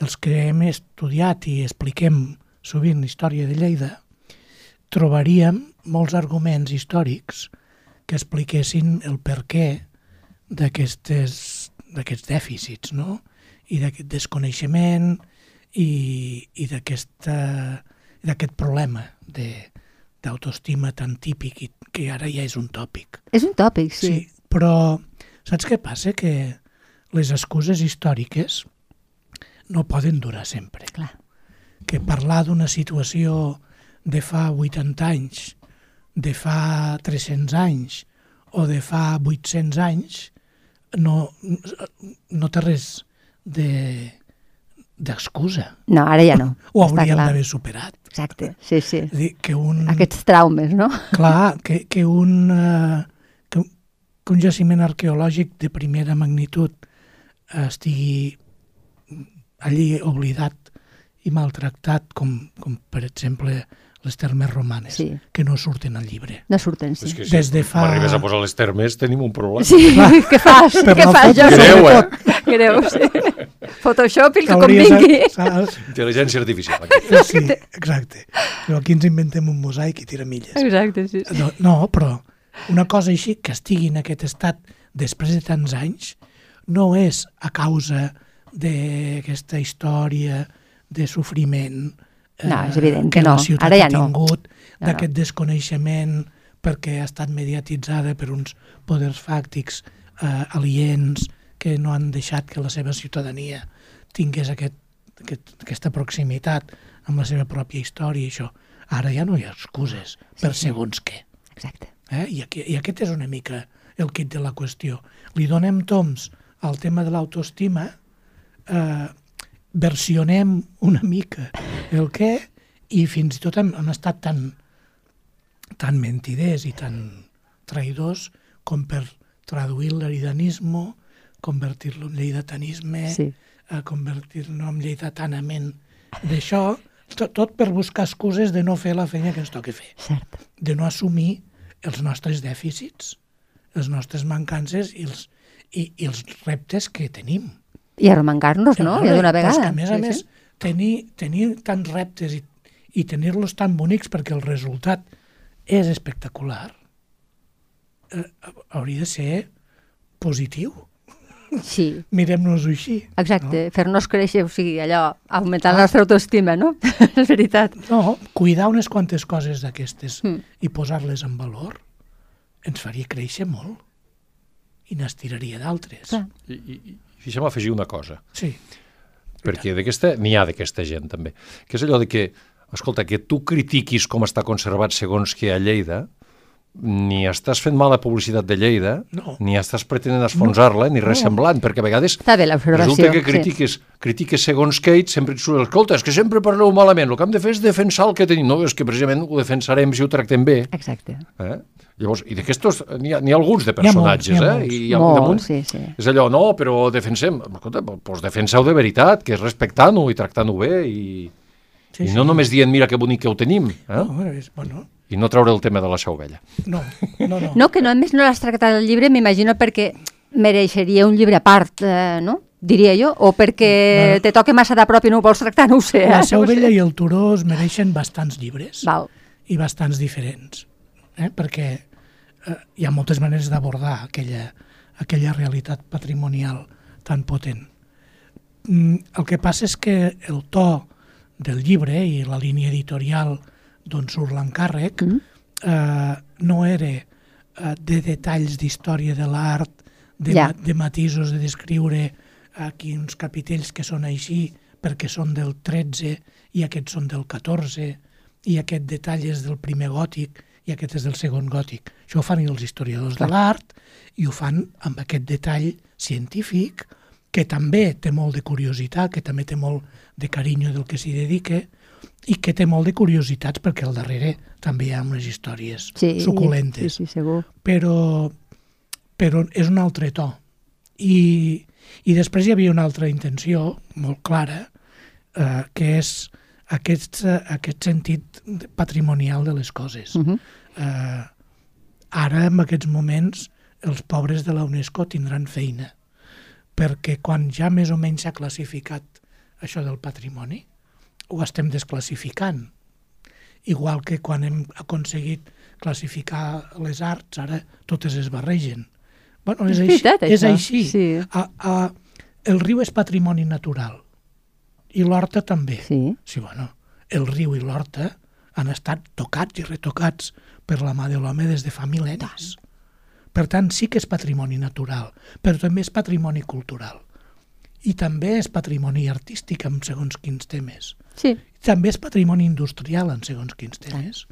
Speaker 3: els que hem estudiat i expliquem sovint la història de Lleida, trobaríem molts arguments històrics que expliquessin el per què d'aquests dèficits, no? I d'aquest desconeixement i, i d'aquest problema de, d'autoestima tan típic i que ara ja és un tòpic.
Speaker 2: És un tòpic, sí.
Speaker 3: Sí, però saps què passa? Que les excuses històriques no poden durar sempre.
Speaker 2: Clar.
Speaker 3: Que parlar d'una situació de fa 80 anys, de fa 300 anys o de fa 800 anys no, no té res de d'excusa.
Speaker 2: No, ara ja no.
Speaker 3: Ho
Speaker 2: Està
Speaker 3: hauríem d'haver superat.
Speaker 2: Exacte, sí, sí.
Speaker 3: És dir, que un...
Speaker 2: Aquests traumes, no?
Speaker 3: Clar, que, que, un, eh, que, un- que un jaciment arqueològic de primera magnitud eh, estigui allí oblidat i maltractat, com, com per exemple les termes romanes,
Speaker 2: Sí.
Speaker 3: que no surten al llibre.
Speaker 2: No surten, sí.
Speaker 4: És que
Speaker 3: Des de fa-
Speaker 4: Arribes a posar les termes, tenim un problema.
Speaker 2: Sí, què fas?
Speaker 3: Per
Speaker 2: què fas,
Speaker 3: foto,
Speaker 2: Jordi?
Speaker 4: Greu, eh?
Speaker 2: Greu, sí. Photoshop i el que convingui.
Speaker 3: saps?
Speaker 4: Intel·ligència artificial. Aquí.
Speaker 3: Sí, exacte. Però aquí ens inventem un mosaic i tiramilles.
Speaker 2: Exacte, sí.
Speaker 3: No, no, però una cosa així, que estigui en aquest estat després de tants anys, no és a causa d'aquesta història de sofriment
Speaker 2: No, és evident
Speaker 3: que
Speaker 2: que no.
Speaker 3: la ciutat
Speaker 2: Ara ja
Speaker 3: ha
Speaker 2: no.
Speaker 3: tingut,
Speaker 2: No,
Speaker 3: d'aquest desconeixement perquè ha estat mediatitzada per uns poders fàctics eh, aliens que no han deixat que la seva ciutadania tingués aquest, aquest, aquesta proximitat amb la seva pròpia història i això. Ara ja no hi ha excuses per
Speaker 2: sí.
Speaker 3: segons què.
Speaker 2: Exacte.
Speaker 3: Eh? I, aquí, I aquest és una mica el kit de la qüestió. Li donem toms al tema de l'autoestima, eh, versionem una mica el què i fins i tot hem, hem estat tan, tan mentiders i tan traïdors com per traduir l'eridanisme, convertir-lo en lleidatanisme,
Speaker 2: Sí.
Speaker 3: a convertir-lo en lleidatanament d'això, tot, tot per buscar excuses de no fer la feina que ens toca fer
Speaker 2: Cert.
Speaker 3: de no assumir els nostres dèficits, les nostres mancances i els, i, i els reptes que tenim.
Speaker 2: I arremangar-nos, no? Ja d'una
Speaker 3: Però
Speaker 2: vegada.
Speaker 3: que, a més a
Speaker 2: Sí,
Speaker 3: més,
Speaker 2: sí.
Speaker 3: tenir, tenir tants reptes i, i tenir-los tan bonics perquè el resultat és espectacular, eh, hauria de ser positiu.
Speaker 2: Sí,
Speaker 3: Mirem-nos-ho així.
Speaker 2: exacte. Fer-nos créixer, o sigui, allò, augmentar la nostra autoestima, no? és veritat.
Speaker 3: No? no, cuidar unes quantes coses d'aquestes
Speaker 2: Mm.
Speaker 3: i posar-les en valor ens faria créixer molt i n'estiraria d'altres.
Speaker 4: I, i, i deixa'm afegir una cosa,
Speaker 3: Sí.
Speaker 4: perquè d'aquesta n'hi ha d'aquesta gent també, que és allò de que, escolta, que tu critiquis com està conservat segons que a Lleida, ni estàs fent mala publicitat de Lleida,
Speaker 3: No.
Speaker 4: ni estàs pretenent esfonsar-la, ni res
Speaker 3: No.
Speaker 4: semblant, perquè a vegades
Speaker 2: Està bé l'observació.
Speaker 4: resulta que
Speaker 2: sí.
Speaker 4: critiques, critiques segons què i sempre et surt, escolta, és que sempre parleu malament, el que hem de fer és defensar el que tenim. No, és que precisament ho defensarem si ho tractem bé.
Speaker 2: Exacte.
Speaker 4: Eh? Llavors, i d'aquestos n'hi ha, ha alguns de
Speaker 3: ha molts,
Speaker 4: personatges,
Speaker 3: n'hi ha
Speaker 4: eh?
Speaker 3: molts.
Speaker 4: I hi ha,
Speaker 2: Molt,
Speaker 4: damunt,
Speaker 2: sí, sí.
Speaker 4: És allò, no, però defensem. Escolta, doncs defenseu de veritat, que és respectant-ho i tractant-ho bé i,
Speaker 3: Sí,
Speaker 4: i
Speaker 3: sí.
Speaker 4: no només dient, mira que bonic que ho tenim, eh?
Speaker 3: No, bueno, és, bueno,
Speaker 4: i no treure el tema de la seu vella.
Speaker 3: no, no, no.
Speaker 2: No, que no, a més no l'has tractat al llibre, m'imagino perquè mereixeria un llibre a part, eh, no? Diria jo, o perquè
Speaker 3: No.
Speaker 2: te toca massa de prop i no ho vols tractar, no ho sé.
Speaker 3: La
Speaker 2: eh?
Speaker 3: Seu
Speaker 2: No ho sé.
Speaker 3: Vella i el Turó es mereixen bastants llibres
Speaker 2: Val.
Speaker 3: i bastants diferents, eh? perquè eh, hi ha moltes maneres d'abordar aquella, aquella realitat patrimonial tan potent. Mm, el que passa és que el to del llibre i la línia editorial d'on surt l'encàrrec
Speaker 2: Mm.
Speaker 3: eh, no era eh, de detalls d'història de l'art, de, ma de matisos, de descriure aquí uns capitells que són així perquè són del 13 i aquests són del 14 i aquest detall és del primer gòtic i aquest és del segon gòtic. Això ho fan els historiadors
Speaker 2: Clar.
Speaker 3: de l'art i ho fan amb aquest detall científic que també té molt de curiositat, que també té molt de carinyo del que s'hi dedica i que té molt de curiositats perquè al darrere també hi ha unes històries
Speaker 2: Sí,
Speaker 3: suculentes
Speaker 2: Sí, sí, segur.
Speaker 3: però, però és un altre to. I, I després hi havia una altra intenció molt clara, eh, que és aquest, eh, aquest sentit patrimonial de les coses.
Speaker 2: Uh -huh.
Speaker 3: eh, ara, en aquests moments, els pobres de la UNESCO tindran feina, perquè quan ja més o menys s'ha classificat això del patrimoni, ho estem desclassificant. Igual que quan hem aconseguit classificar les arts, ara totes es barregen. Bueno, és,
Speaker 2: És
Speaker 3: així.
Speaker 2: veritat,
Speaker 3: és
Speaker 2: això,
Speaker 3: així.
Speaker 2: sí.
Speaker 3: A, a, el riu és patrimoni natural i l'horta també.
Speaker 2: Sí.
Speaker 3: Sí, bueno, el riu i l'horta han estat tocats i retocats per la mà de l'home des de fa mil·lennis. Per tant, sí que és patrimoni natural, però també és patrimoni cultural. I també és patrimoni artístic en segons quins temes.
Speaker 2: Sí.
Speaker 3: També és patrimoni industrial en segons quins temes.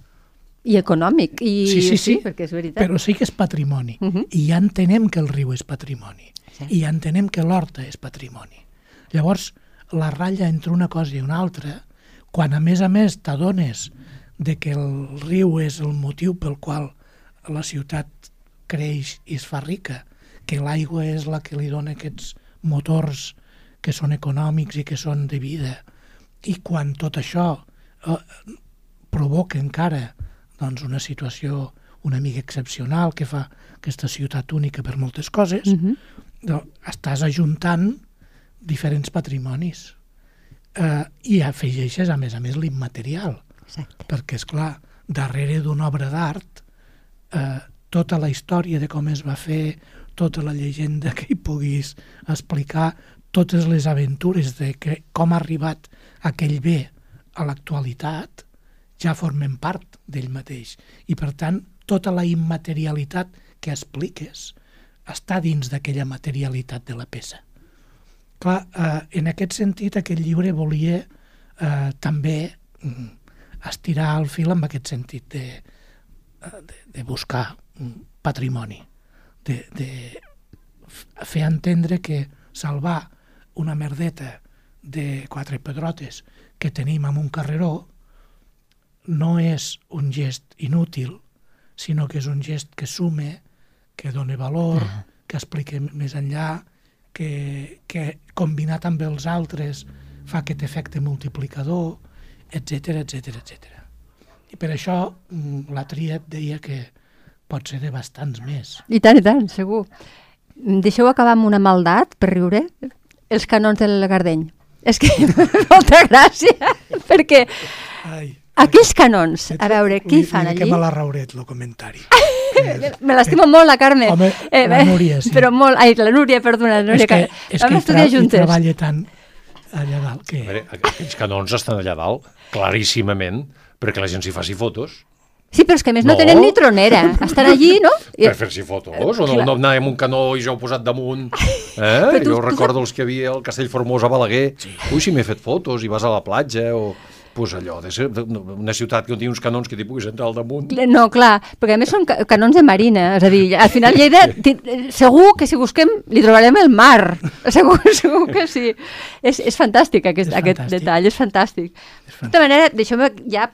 Speaker 2: I econòmic. I,
Speaker 3: Sí, sí, sí,
Speaker 2: perquè és veritat.
Speaker 3: però sí que és patrimoni.
Speaker 2: Uh -huh.
Speaker 3: I ja entenem que el riu és patrimoni.
Speaker 2: Sí.
Speaker 3: I ja entenem que l'horta és patrimoni. Llavors, la ratlla entre una cosa i una altra, quan a més a més t'adones de que el riu és el motiu pel qual la ciutat creix i es fa rica, que l'aigua és la que li dona aquests motors que són econòmics i que són de vida, I quan tot això eh, provoca encara doncs, una situació una mica excepcional que fa aquesta ciutat única per moltes coses, mm -hmm. doncs, estàs ajuntant diferents patrimonis eh, i afegeixes, a més a més, l'immaterial. Perquè, és clar, darrere d'una obra d'art, eh, tota la història de com es va fer, tota la llegenda que hi puguis explicar, totes les aventures de que, com ha arribat aquell bé a l'actualitat, ja formen part d'ell mateix. I, per tant, tota la immaterialitat que expliques està dins d'aquella materialitat de la peça. Clar, eh, en aquest sentit, aquest llibre volia eh, també mm, estirar el fil amb aquest sentit de, eh, de, de buscar un patrimoni, de, de fer entendre que salvar una merdeta de quatre pedrotes que tenim en un carreró no és un gest inútil, sinó que és un gest que sume, que dona valor, ah. que explica més enllà, que, que combinat amb els altres fa aquest efecte multiplicador, etc etc etc. I per això mm, la tria et deia que pot ser de bastants més.
Speaker 2: I tant, i tant, segur. Deixeu acabar amb una maldat, per riure, els canons del Gardeny. És que molta gràcia, perquè
Speaker 3: Ai,
Speaker 2: aquells canons, a veure, què hi fan
Speaker 3: Que
Speaker 2: allí?
Speaker 3: me l'ha rauret, el comentari.
Speaker 2: Me l'estima molt la Carme.
Speaker 3: Home, la Núria, sí.
Speaker 2: Però molt, ai, la Núria, perdona, la Núria.
Speaker 3: és que, és
Speaker 2: vam
Speaker 3: que hi,
Speaker 2: estudiar juntes.
Speaker 3: treballa tant allà dalt que...
Speaker 4: A veure, aquells canons estan allà dalt, claríssimament, perquè la gent s'hi faci fotos.
Speaker 2: Sí, però és que a més no,
Speaker 4: No.
Speaker 2: tenen ni tronera. Estan allí, no? I,
Speaker 4: Per fer-s'hi fotos, o no, no anàvem un canó i jo ho posat damunt. Eh?
Speaker 2: tu-
Speaker 4: jo
Speaker 2: tu
Speaker 4: recordo els que hi havia al Castell Formós a Balaguer. Ui, si m'he fet fotos i vas a la platja o... Pues allò, de ser de- una ciutat que tingui uns canons que t'hi puguis entrar al damunt.
Speaker 2: no, clar, perquè a més són ca- canons de marina, és a dir, al final Lleida, ti- segur que si busquem li trobarem el mar, segur, segur que sí. És, és fantàstic aquest,
Speaker 3: És
Speaker 2: aquest
Speaker 3: fantàstic.
Speaker 2: detall, és fantàstic.
Speaker 3: És
Speaker 2: De tota manera, deixeu-me ja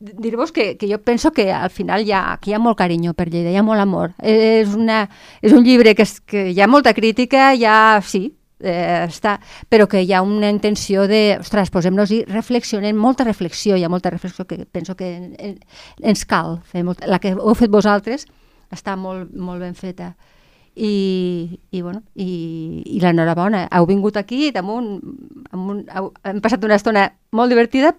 Speaker 2: dir-vos que, que jo penso que al final hi ha, que hi ha molt carinyo per Lleida, hi ha molt amor. És, una, és un llibre que, és, que hi ha molta crítica, hi ha, sí, eh, està, però que hi ha una intenció de, ostres, posem-nos-hi, reflexionem, molta reflexió, hi ha molta reflexió que penso que en, ens cal fer, molt, la que heu fet vosaltres està molt, molt ben feta. I, i, bueno, i, i l'enhorabona. Heu vingut aquí damunt, amb un, heu, hem passat una estona molt divertida,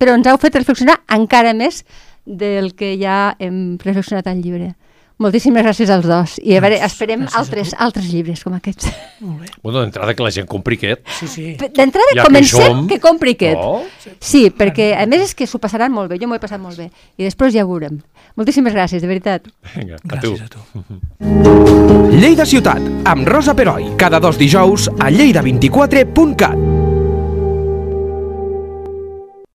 Speaker 2: però ens heu fet reflexionar encara més del que ja hem reflexionat al llibre. Moltíssimes gràcies als dos. I a veure, esperem
Speaker 3: gràcies
Speaker 2: altres, altres llibres com aquests.
Speaker 3: Molt bé.
Speaker 4: Bueno, d'entrada que la gent compri aquest.
Speaker 3: Sí, sí.
Speaker 2: D'entrada,
Speaker 4: Ja que
Speaker 2: comencem
Speaker 4: som-
Speaker 2: que compri aquest.
Speaker 4: No?
Speaker 2: Sí, perquè a més és que s'ho passaran molt bé, jo m'ho he passat molt bé. I després ja ho veurem. Moltíssimes gràcies, de veritat.
Speaker 4: Vinga, a tu.
Speaker 3: Gràcies a tu.
Speaker 1: Lleida Ciutat, amb Rosa Peroi, cada dos dijous a lleida24.cat.